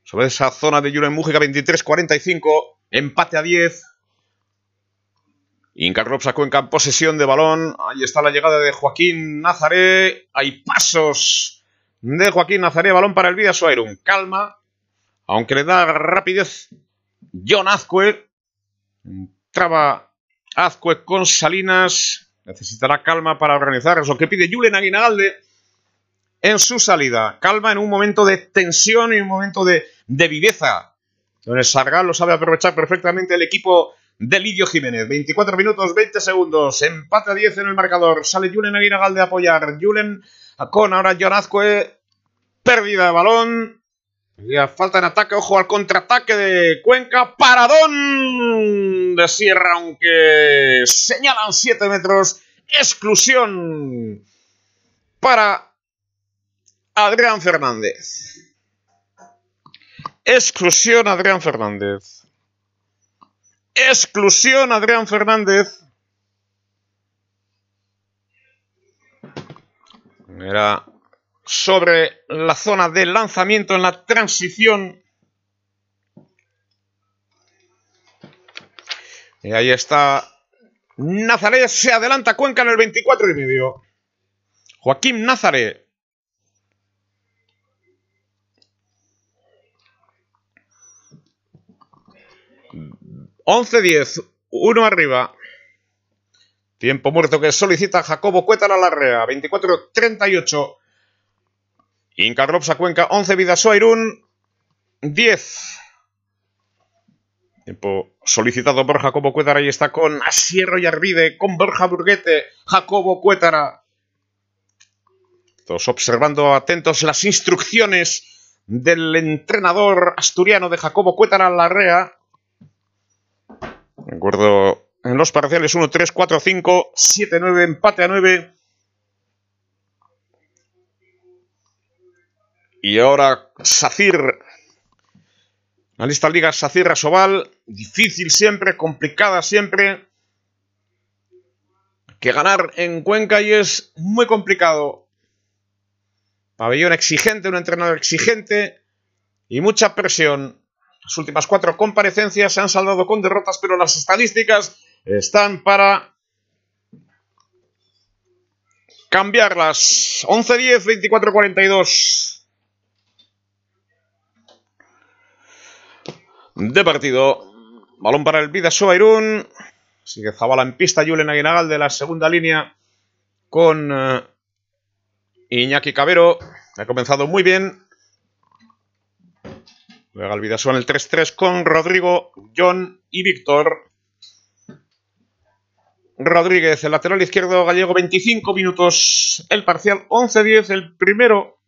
Sobre esa zona de Julen Mújica, 23-45. Empate a 10. Inca Rops a Cuenca en posesión de balón. Ahí está la llegada de Joaquín Nazaré. Hay pasos de Joaquín Nazaré. Balón para el Vidasoa Irún. Calma. Aunque le da rapidez John Azcue. Traba Azcue con Salinas. Necesitará calma para organizar. Es lo que pide Julen Aguinalde en su salida. Calma en un momento de tensión y un momento de, de viveza. Don el Sargal lo sabe aprovechar perfectamente el equipo de Lidio Jiménez. 24 minutos, 20 segundos. Empate a 10 en el marcador. Sale Julen Aguinagal de apoyar. Julen con ahora John Azcue. Pérdida de balón. Falta en ataque, ojo al contraataque de Cuenca. Paradón de Sierra, aunque señalan 7 metros. Exclusión para Adrián Fernández. Exclusión Adrián Fernández. Exclusión Adrián Fernández. Era sobre la zona de lanzamiento en la transición. Y ahí está Nazaré, se adelanta Cuenca en el 24 y medio. Joaquín Nazaré. Once diez, uno arriba. Tiempo muerto que solicita Jacobo Cuétara Larrea, 24-38. Inca Rops a Cuenca, 11 Vidasoa Irún, 10. Tiempo solicitado por Jacobo Cuétara y está con Asierro y Arvide, con Borja Burguete, Jacobo Cuétara. Todos observando atentos las instrucciones del entrenador asturiano de Jacobo Cuétara Larrea. Recuerdo en los parciales 1, 3, 4, 5, 7, 9, empate a 9. Y ahora Sacir. La lista liga Sacir Asobal. Difícil siempre, complicada siempre. Que ganar en Cuenca y es muy complicado. Pabellón exigente, un entrenador exigente y mucha presión. Las últimas cuatro comparecencias se han saldado con derrotas, pero las estadísticas están para cambiarlas. 11-10, 24-42. De partido. Balón para el Vidasoa Irún. Sigue Zabala en pista. Julen Aguinagal de la segunda línea con uh, Iñaki Cabero. Ha comenzado muy bien. Luego el Vidasoa en el 3-3 con Rodrigo, John y Víctor. Rodríguez, el lateral izquierdo gallego, 25 minutos. El parcial 11-10, el primero.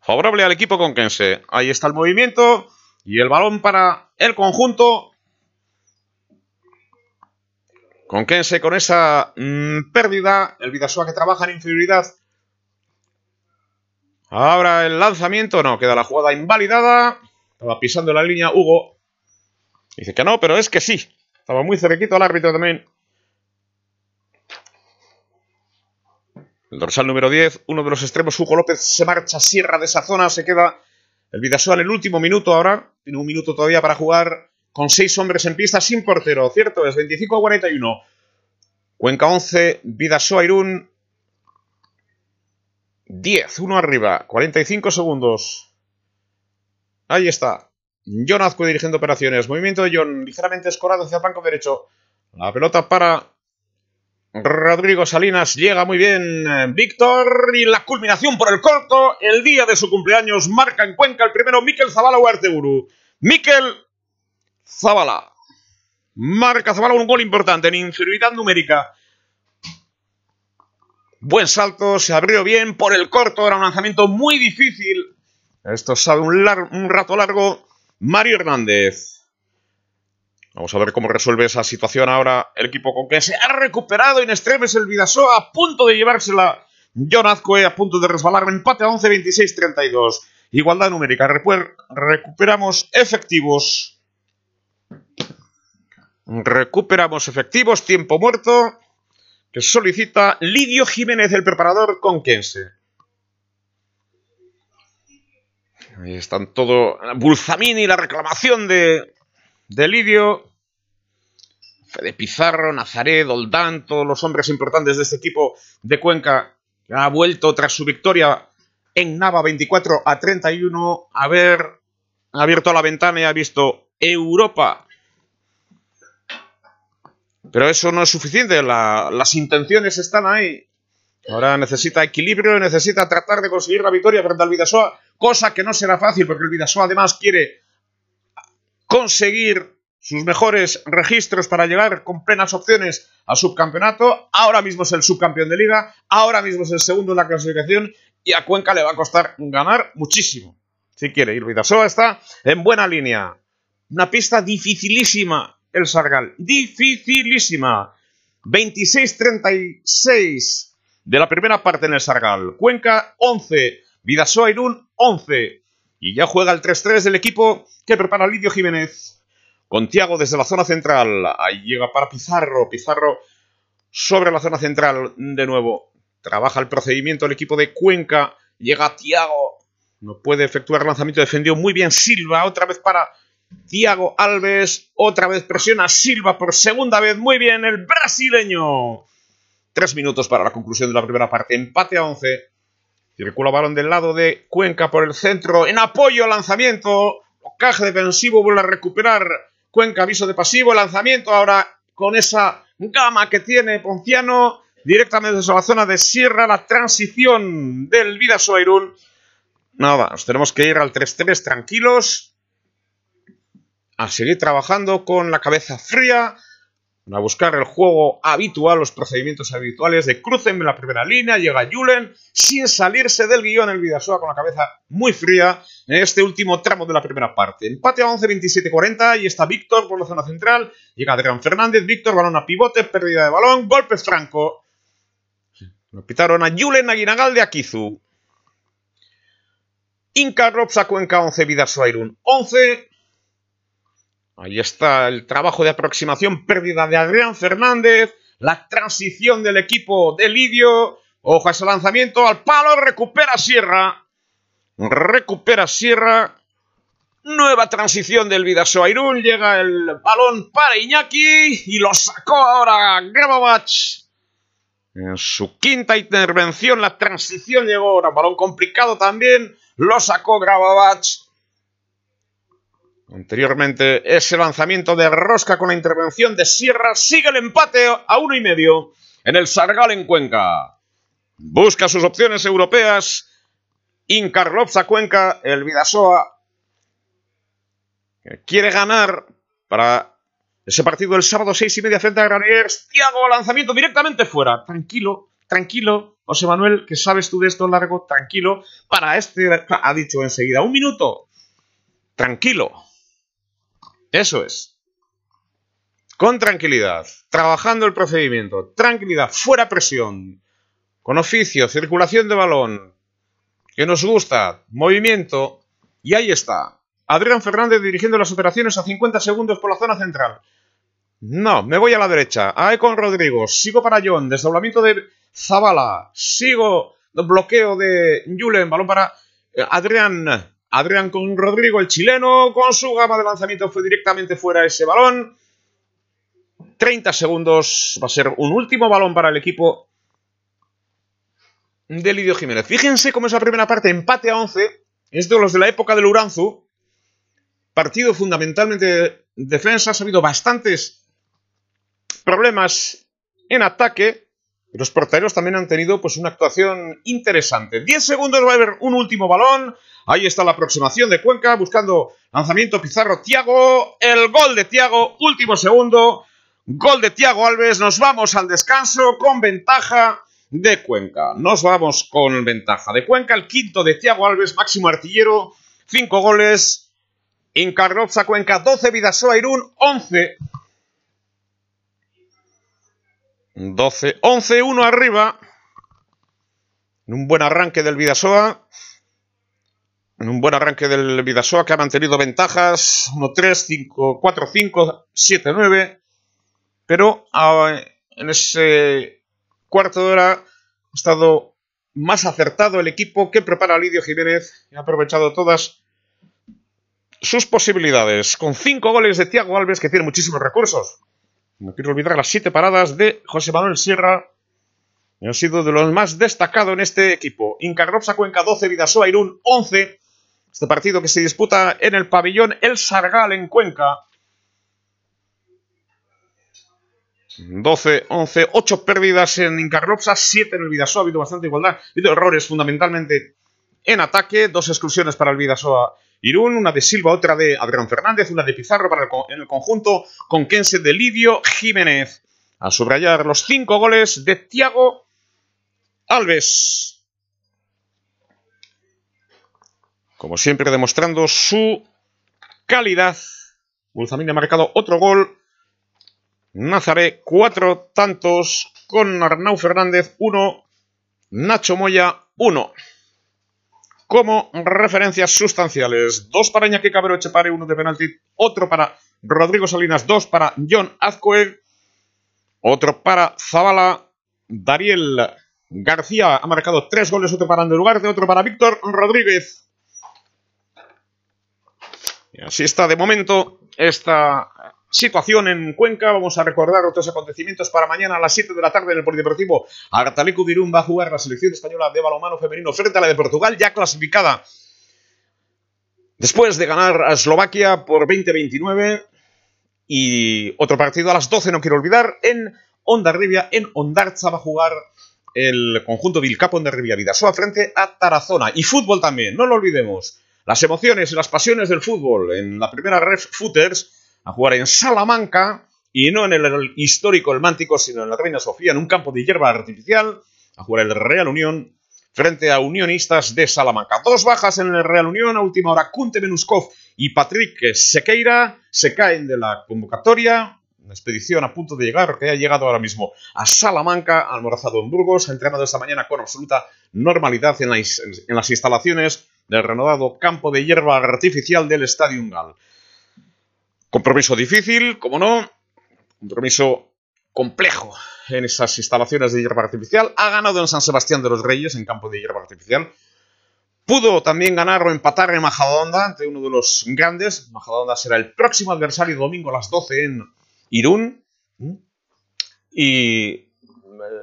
Favorable al equipo conquense. Ahí está el movimiento y el balón para el conjunto. Conquense con esa mm, pérdida. El Vidasoa que trabaja en inferioridad. Ahora el lanzamiento. No, queda la jugada invalidada. Estaba pisando la línea Hugo. Dice que no, pero es que sí. Estaba muy cerquito al árbitro también. El dorsal número 10, uno de los extremos, Hugo López, se marcha, Sierra de esa zona, se queda el Vidasoa en el último minuto ahora. Tiene un minuto todavía para jugar con seis hombres en pista sin portero. Cierto, es 25 a 41. Cuenca 11, Vidasoa Irún 10, uno arriba, 45 segundos. Ahí está. John Azcue dirigiendo operaciones. Movimiento de John ligeramente escorado hacia el flanco derecho. La pelota para Rodrigo Salinas. Llega muy bien eh, Víctor. Y la culminación por el corto. El día de su cumpleaños marca en Cuenca el primero Miquel Zabala Huarteburu. Miquel Zabala. Marca Zabala un gol importante en inferioridad numérica. Buen salto, se abrió bien por el corto. Era un lanzamiento muy difícil. Esto sabe un, lar- un rato largo. Mario Hernández. Vamos a ver cómo resuelve esa situación ahora el equipo con que se ha recuperado en extremes el Vidasoa a punto de llevársela. John Azcue a punto de resbalar. Empate a 11, 26, 32. Igualdad numérica. Recuperamos efectivos. Recuperamos efectivos. Tiempo muerto. Que solicita Lidio Jiménez, el preparador conquense. Ahí están todo. Bulzamini, la reclamación de, de Lidio. Fede Pizarro, Nazaret, Doldán, todos los hombres importantes de este equipo de Cuenca. Ha vuelto tras su victoria en Nava 24 a 31. A ver, ha abierto la ventana y ha visto Europa. Pero eso no es suficiente. la- las intenciones están ahí. Ahora necesita equilibrio, necesita tratar de conseguir la victoria frente al Vidasoa, cosa que no será fácil porque el Vidasoa además quiere conseguir sus mejores registros para llegar con plenas opciones al subcampeonato. Ahora mismo es el subcampeón de liga, ahora mismo es el segundo en la clasificación y a Cuenca le va a costar ganar muchísimo. Si quiere ir, Vidasoa está en buena línea. Una pista dificilísima, el Sargal. Dificilísima. 26-36 de la primera parte en el Sargal. Cuenca 11, Vidasoa Irún 11. Y ya juega el 3-3 del equipo que prepara Lidio Jiménez. Con Tiago desde la zona central. Ahí llega para Pizarro. Pizarro sobre la zona central de nuevo. Trabaja el procedimiento el equipo de Cuenca. Llega Tiago. No puede efectuar lanzamiento. Defendió muy bien Silva. Otra vez para Tiago Alves. Otra vez presiona Silva por segunda vez. Muy bien el brasileño. Tres minutos para la conclusión de la primera parte. Empate a 11. Circula balón del lado de Cuenca por el centro. En apoyo lanzamiento. Caja defensivo vuelve a recuperar. Cuenca aviso de pasivo. Lanzamiento ahora con esa gama que tiene Ponciano. Directamente desde la zona de Sierra. La transición del Vidasoa Irún. Nada, nos tenemos que ir al 3-3 tranquilos. A seguir trabajando con la cabeza fría a buscar el juego habitual, los procedimientos habituales de cruce en la primera línea, llega Julen sin salirse del guion el Vidasoa con la cabeza muy fría en este último tramo de la primera parte. Empate a 11, 27, 40 y está Víctor por la zona central, llega Adrián Fernández, Víctor, balón a pivote, pérdida de balón, golpe franco. Lo pitaron a Julen Aguinagal de Akizu. Inca Ropsa Cuenca 11, Vidasoa Irún 11, Ahí está el trabajo de aproximación, pérdida de Adrián Fernández, la transición del equipo de Lidio, ojo a ese lanzamiento al palo, recupera Sierra, recupera Sierra, nueva transición del Vidasoa Irún, llega el balón para Iñaki y lo sacó ahora Grabovach. En su quinta intervención la transición llegó ahora, balón complicado también, lo sacó Grabovach. Anteriormente, ese lanzamiento de rosca con la intervención de Sierra sigue el empate a uno y medio en el Sargal en Cuenca. Busca sus opciones europeas. Incarlopsa Cuenca, el Vidasoa, que quiere ganar para ese partido el sábado seis y media frente a Granollers. Tiago, lanzamiento directamente fuera. Tranquilo, tranquilo. José Manuel, ¿qué sabes tú de esto largo? Tranquilo. Para este, ha dicho enseguida, un minuto. Tranquilo. Eso es. Con tranquilidad. Trabajando el procedimiento. Tranquilidad. Fuera presión. Con oficio. Circulación de balón. Que nos gusta. Movimiento. Y ahí está. Adrián Fernández dirigiendo las operaciones a 50 segundos por la zona central. No, me voy a la derecha. A con Rodrigo. Sigo para John. Desdoblamiento de Zabala. Sigo. Bloqueo de Julen. Balón para eh, Adrián. Adrián con Rodrigo, el chileno. Con su gama de lanzamiento fue directamente fuera ese balón. 30 segundos. Va a ser un último balón para el equipo de Lidio Jiménez. Fíjense cómo es la primera parte. Empate a 11. Es de los de la época del Uranzu. Partido fundamentalmente de defensa. Ha habido bastantes problemas en ataque. Los porteros también han tenido pues una actuación interesante. 10 segundos va a haber un último balón. Ahí está la aproximación de Cuenca buscando lanzamiento Pizarro Tiago. El gol de Tiago, último segundo. Gol de Tiago Alves. Nos vamos al descanso con ventaja de Cuenca. Nos vamos con ventaja de Cuenca. El quinto de Tiago Alves, máximo artillero. 5 goles. Incarroza Cuenca 12, Vidasoa Irún 11. 12, 11, 1 arriba. Un buen arranque del Vidasoa. En un buen arranque del Vidasoa que ha mantenido ventajas. 1, 3, 5, 4, 5, 7, 9. Pero ah, en ese cuarto de hora ha estado más acertado el equipo que prepara Lidio Jiménez. Y ha aprovechado todas sus posibilidades. Con 5 goles de Tiago Alves que tiene muchísimos recursos. No quiero olvidar las siete paradas de José Manuel Sierra. Ha sido de los más destacados en este equipo. Incarropsa Cuenca 12, Vidasoa Irún 11. Este partido que se disputa en el pabellón El Sargal en Cuenca. 12, 11, 8 pérdidas en Incarropsa, 7 en el Vidasoa. Ha habido bastante igualdad. Ha habido errores fundamentalmente en ataque. Dos exclusiones para el Vidasoa Irún, una de Silva, otra de Adrián Fernández, una de Pizarro en el conjunto con Kense de Lidio Jiménez. A subrayar los cinco goles de Tiago Alves. Como siempre, demostrando su calidad. Bulzamín ha marcado otro gol. Nazaré, cuatro tantos. Con Arnau Fernández, uno. Nacho Moya, uno como referencias sustanciales. Dos para Iñaki Cabrero Echepare, uno de penalti, otro para Rodrigo Salinas, dos para John Azcoe, otro para Zabala, Dariel García ha marcado tres goles, otro para André otro para Víctor Rodríguez. Así está de momento esta situación en Cuenca. Vamos a recordar otros acontecimientos para mañana a las 7 de la tarde en el Polideportivo. Artalecu Dirún va a jugar la selección española de balonmano femenino frente a la de Portugal, ya clasificada. Después de ganar a Eslovaquia por 20-29 y otro partido a las 12, no quiero olvidar, en Ondarribia, en Ondarza va a jugar el conjunto Vilcapo Ondarribia Vidasoa frente a Tarazona. Y fútbol también, no lo olvidemos. Las emociones y las pasiones del fútbol en la primera Ref Footers a jugar en Salamanca y no en el histórico El Mántico, sino en la Reina Sofía, en un campo de hierba artificial, a jugar el Real Unión frente a Unionistas de Salamanca. Dos bajas en el Real Unión, a última hora Kunte Menuskov y Patrick Sequeira se caen de la convocatoria. Una expedición a punto de llegar, que ha llegado ahora mismo a Salamanca, almorzado en Burgos, entrenado esta mañana con absoluta normalidad en las instalaciones del renovado campo de hierba artificial del Estadio Gal. Compromiso difícil, como no, compromiso complejo en esas instalaciones de hierba artificial. Ha ganado en San Sebastián de los Reyes, en campo de hierba artificial. Pudo también ganar o empatar en Majadahonda ante uno de los grandes. Majadahonda será el próximo adversario domingo a las 12 en Irún. Y eh,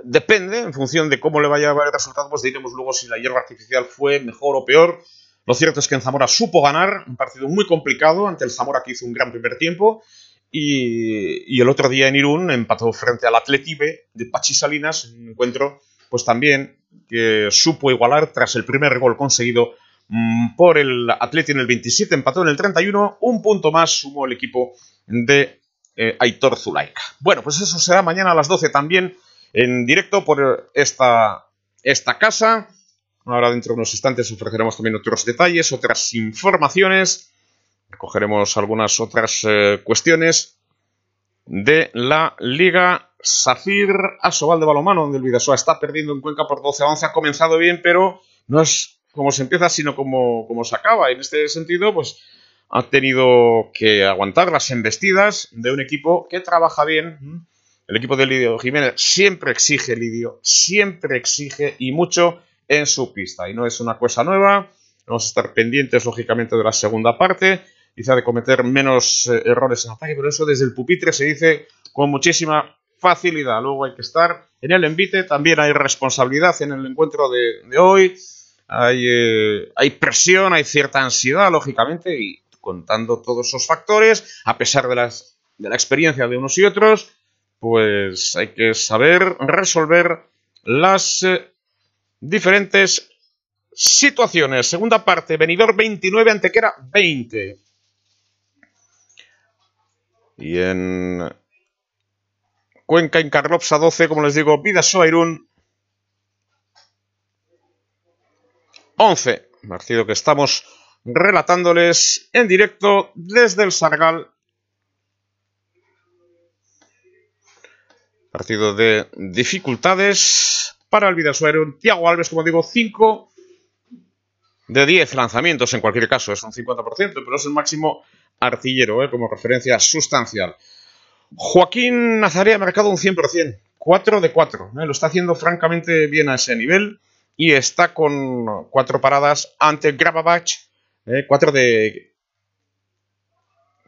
depende, en función de cómo le vaya a ver el resultado, pues diremos luego si la hierba artificial fue mejor o peor. Lo cierto es que en Zamora supo ganar, un partido muy complicado ante el Zamora que hizo un gran primer tiempo. Y, y el otro día en Irún empató frente al Atletibe de Pachi Salinas, un encuentro pues también que supo igualar tras el primer gol conseguido mmm, por el Atleti en el 27, empató en el 31, un punto más sumó el equipo de eh, Aitor Zulaika. Bueno, pues eso será mañana a las 12 también en directo por esta esta casa. Ahora dentro de unos instantes ofreceremos también otros detalles, otras informaciones. Cogeremos algunas otras eh, cuestiones de la Liga Safir Asobal de Balomano, donde el Vidasoa está perdiendo en Cuenca por 12 a 11. Ha comenzado bien, pero no es como se empieza, sino como, como se acaba. En este sentido, pues ha tenido que aguantar las embestidas de un equipo que trabaja bien. El equipo de Lidio Jiménez siempre exige, Lidio, siempre exige y mucho en su pista. Y no es una cosa nueva. Vamos a estar pendientes, lógicamente, de la segunda parte. Quizá de cometer menos eh, errores en ataque, pero eso desde el pupitre se dice con muchísima facilidad. Luego hay que estar en el envite. También hay responsabilidad en el encuentro de, hoy. Hay, eh, hay presión, hay cierta ansiedad, lógicamente, y contando todos esos factores, a pesar de, las, de la experiencia de unos y otros, pues hay que saber resolver las eh, diferentes situaciones. Segunda parte, venidor 29, Antequera 20. Y en Cuenca, en Carlopsa 12, como les digo, Vidasoa Irún 11. Partido que estamos relatándoles en directo desde el Sargal. Partido de dificultades para el Vidasuero. Tiago Alves, como digo, 5 de 10 lanzamientos en cualquier caso. Es un 50%, pero es el máximo artillero, ¿eh? como referencia sustancial. Joaquín Nazaria ha marcado un 100%. 4 de 4. ¿eh? Lo está haciendo francamente bien a ese nivel. Y está con cuatro paradas ante Grababach. 4 de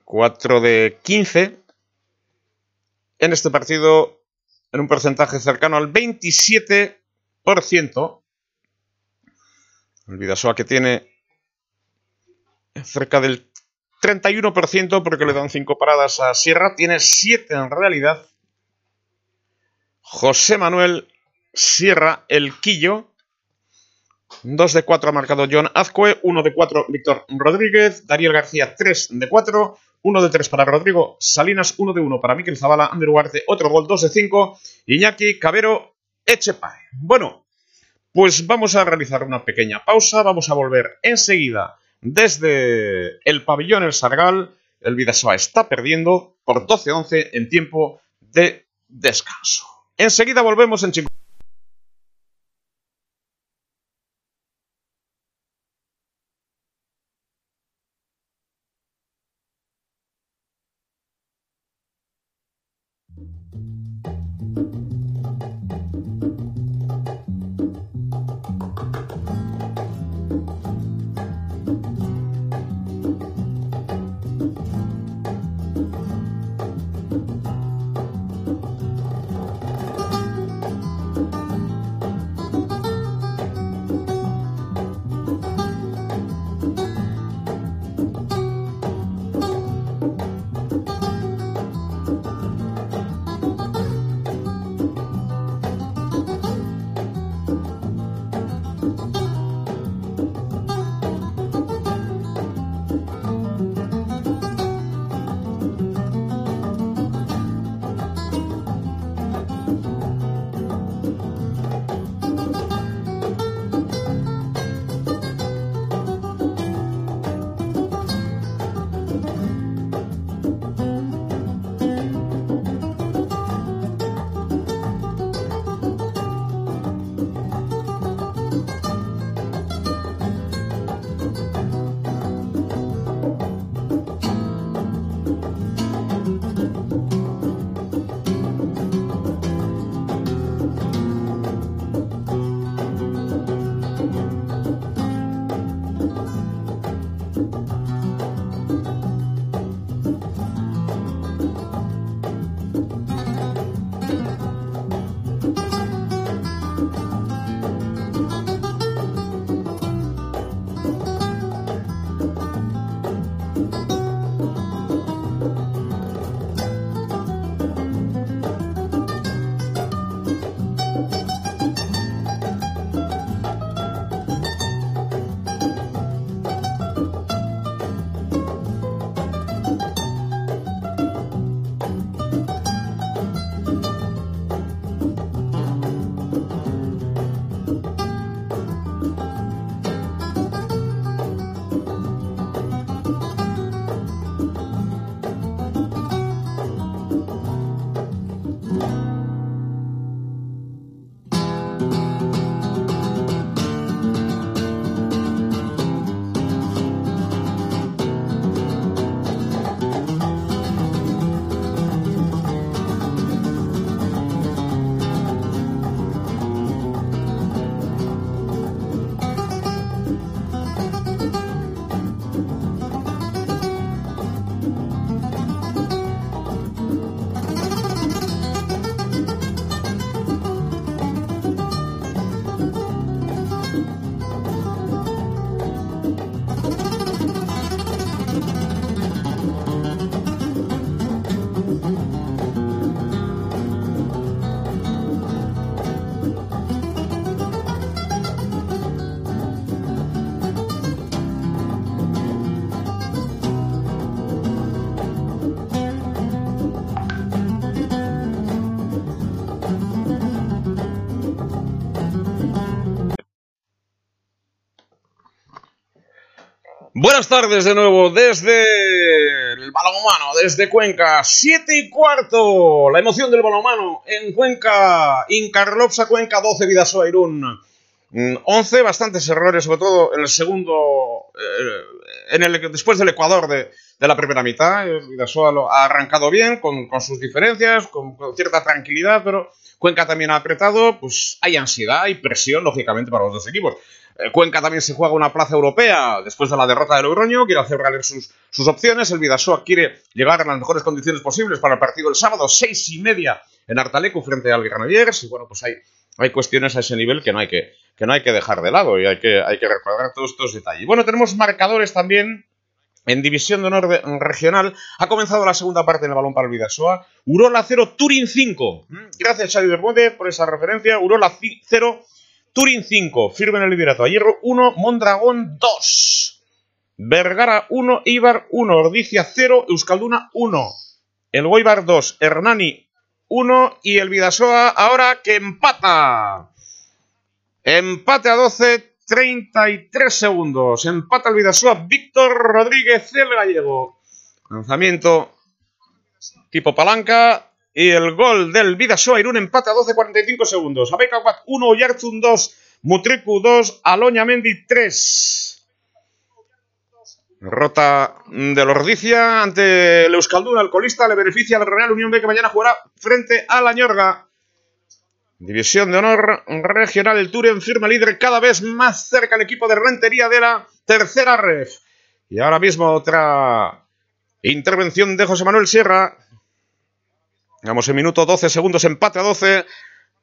4 de 15 en este partido en un porcentaje cercano al 27%. El Vidasoa que tiene cerca del 31% porque le dan 5 paradas a Sierra, tiene 7 en realidad. José Manuel Sierra El Quillo 2 de 4 ha marcado John Azcue, 1 de 4 Víctor Rodríguez, Dariel García 3 de 4, 1 de 3 para Rodrigo Salinas, 1 de 1 para Miquel Zavala, Ander Ugarte, otro gol, 2 de 5, Iñaki, Cabero, Echepay. Bueno, pues vamos a realizar una pequeña pausa, vamos a volver enseguida desde el pabellón El Sargal, el Vidasoa está perdiendo por 12-11 en tiempo de descanso. Enseguida volvemos en 5. Tardes de nuevo desde el balonmano, desde Cuenca, 7 y cuarto, la emoción del balonmano en Cuenca, Incarlopsa Cuenca, 12 Vidasoa Irún, 11, bastantes errores, sobre todo en el segundo, eh, en el, después del Ecuador de, de la primera mitad, Vidasoa lo ha arrancado bien, con, sus diferencias, con, cierta tranquilidad, pero Cuenca también ha apretado, pues hay ansiedad y presión, lógicamente, para los dos equipos. El Cuenca también se juega una plaza europea después de la derrota del Logroño, quiere hacer valer sus, opciones. El Vidasoa quiere llegar en las mejores condiciones posibles para el partido del sábado, seis y media en Artaleco frente al Granollers. Y bueno, pues hay, hay cuestiones a ese nivel que no hay que, que, no hay que dejar de lado y hay que, hay que recordar todos estos detalles. Bueno, tenemos marcadores también en División de Honor de, Regional ha comenzado la segunda parte en el balón para el Vidasoa. Urola 0, Turín 5. Gracias, Xavi Bermúdez, por esa referencia. Urola 0, Turín 5. Firme en el liderato. Hierro 1, Mondragón 2. Vergara 1, Ibar 1. Ordicia 0, Euskalduna 1. El Goibar 2, Hernani 1. Y el Vidasoa ahora que empata. Empate a 12, 33 segundos. Empata el Vidasoa. Víctor Rodríguez el gallego. Lanzamiento tipo palanca. Y el gol del Vidasoa Irún empate a 12-45 segundos. Abeca 1, Oyarzun 2, Mutriku 2, Aloña Mendi 3. Rota de Lordicia ante el Euskalduna, alcoholista, le beneficia al Real Unión B que mañana jugará frente a la Ñorga. División de honor regional, el Turen firma líder cada vez más cerca el equipo de Rentería de la tercera ref. Y ahora mismo otra intervención de José Manuel Sierra. Vamos en minuto 12 segundos, empate a 12.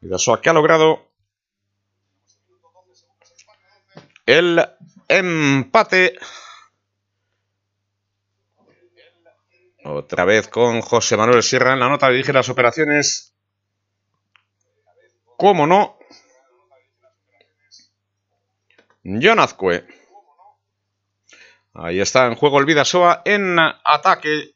Vidasoa que ha logrado el empate. Otra vez con José Manuel Sierra en la nota, dirige las operaciones cómo no, Jonazcue. Ahí está en juego el Vidasoa en ataque.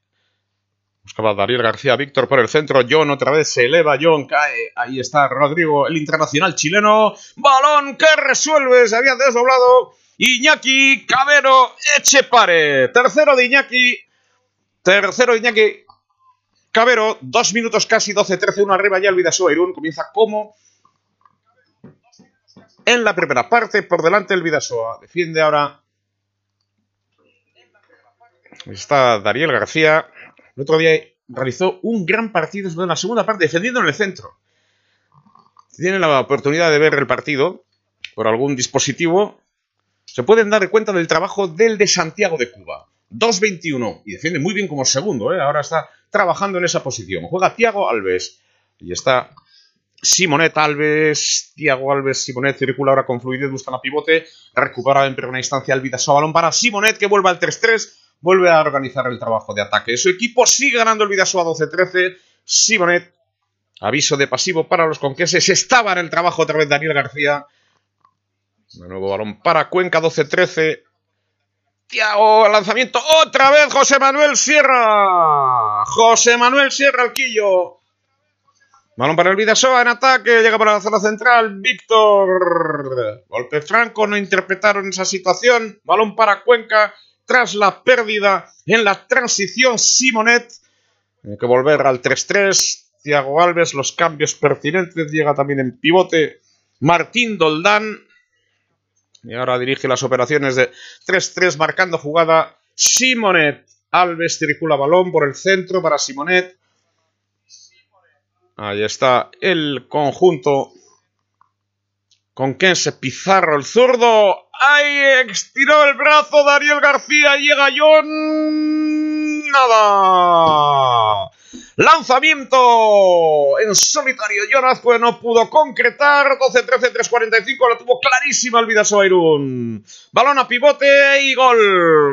Buscaba Dariel García Víctor por el centro. John otra vez se eleva. John cae. Ahí está Rodrigo, el internacional chileno. Balón que resuelve. Se había desdoblado. Iñaki Cabero Echepare. Tercero de Iñaki. Tercero de Iñaki Cabero. Dos minutos casi. 12-13. Uno arriba ya el Vidasoa Irún. Comienza como en la primera parte. Por delante el Vidasoa. Defiende ahora. Está Dariel García. El otro día realizó un gran partido en la segunda parte, defendiendo en el centro. Tienen la oportunidad de ver el partido por algún dispositivo, se pueden dar cuenta del trabajo del de Santiago de Cuba. 2-21. Y defiende muy bien como segundo. ¿eh? Ahora está trabajando en esa posición. Juega Tiago Alves. Y está Simonet Alves, Tiago Alves, Simonet circula ahora con fluidez, busca la pivote, recupera en primera instancia el Vidasoa, balón para Simonet que vuelve al 3-3, vuelve a organizar el trabajo de ataque. Su equipo sigue ganando el Vidasoa 12-13, Simonet, aviso de pasivo para los conqueses, estaba en el trabajo otra vez Daniel García, de nuevo balón para Cuenca 12-13, Tiago, lanzamiento, otra vez José Manuel Sierra, José Manuel Sierra Alquillo. Balón para el Vidasoa en ataque, llega para la zona central, Víctor. Golpe franco, no interpretaron esa situación. Balón para Cuenca tras la pérdida en la transición Simonet. Tiene que volver al 3-3. Thiago Alves, los cambios pertinentes. Llega también en pivote Martín Doldán. Y ahora dirige las operaciones de 3-3 marcando jugada Simonet. Alves circula balón por el centro para Simonet. Ahí está el conjunto con Kense Pizarro, el zurdo. ¡Ahí! Estiró el brazo Dariel García. Llega John. Nada. Lanzamiento en solitario. John no pudo concretar. 12-13, 3-45. La tuvo clarísima el Vidasoa Irún. Balón a pivote y gol.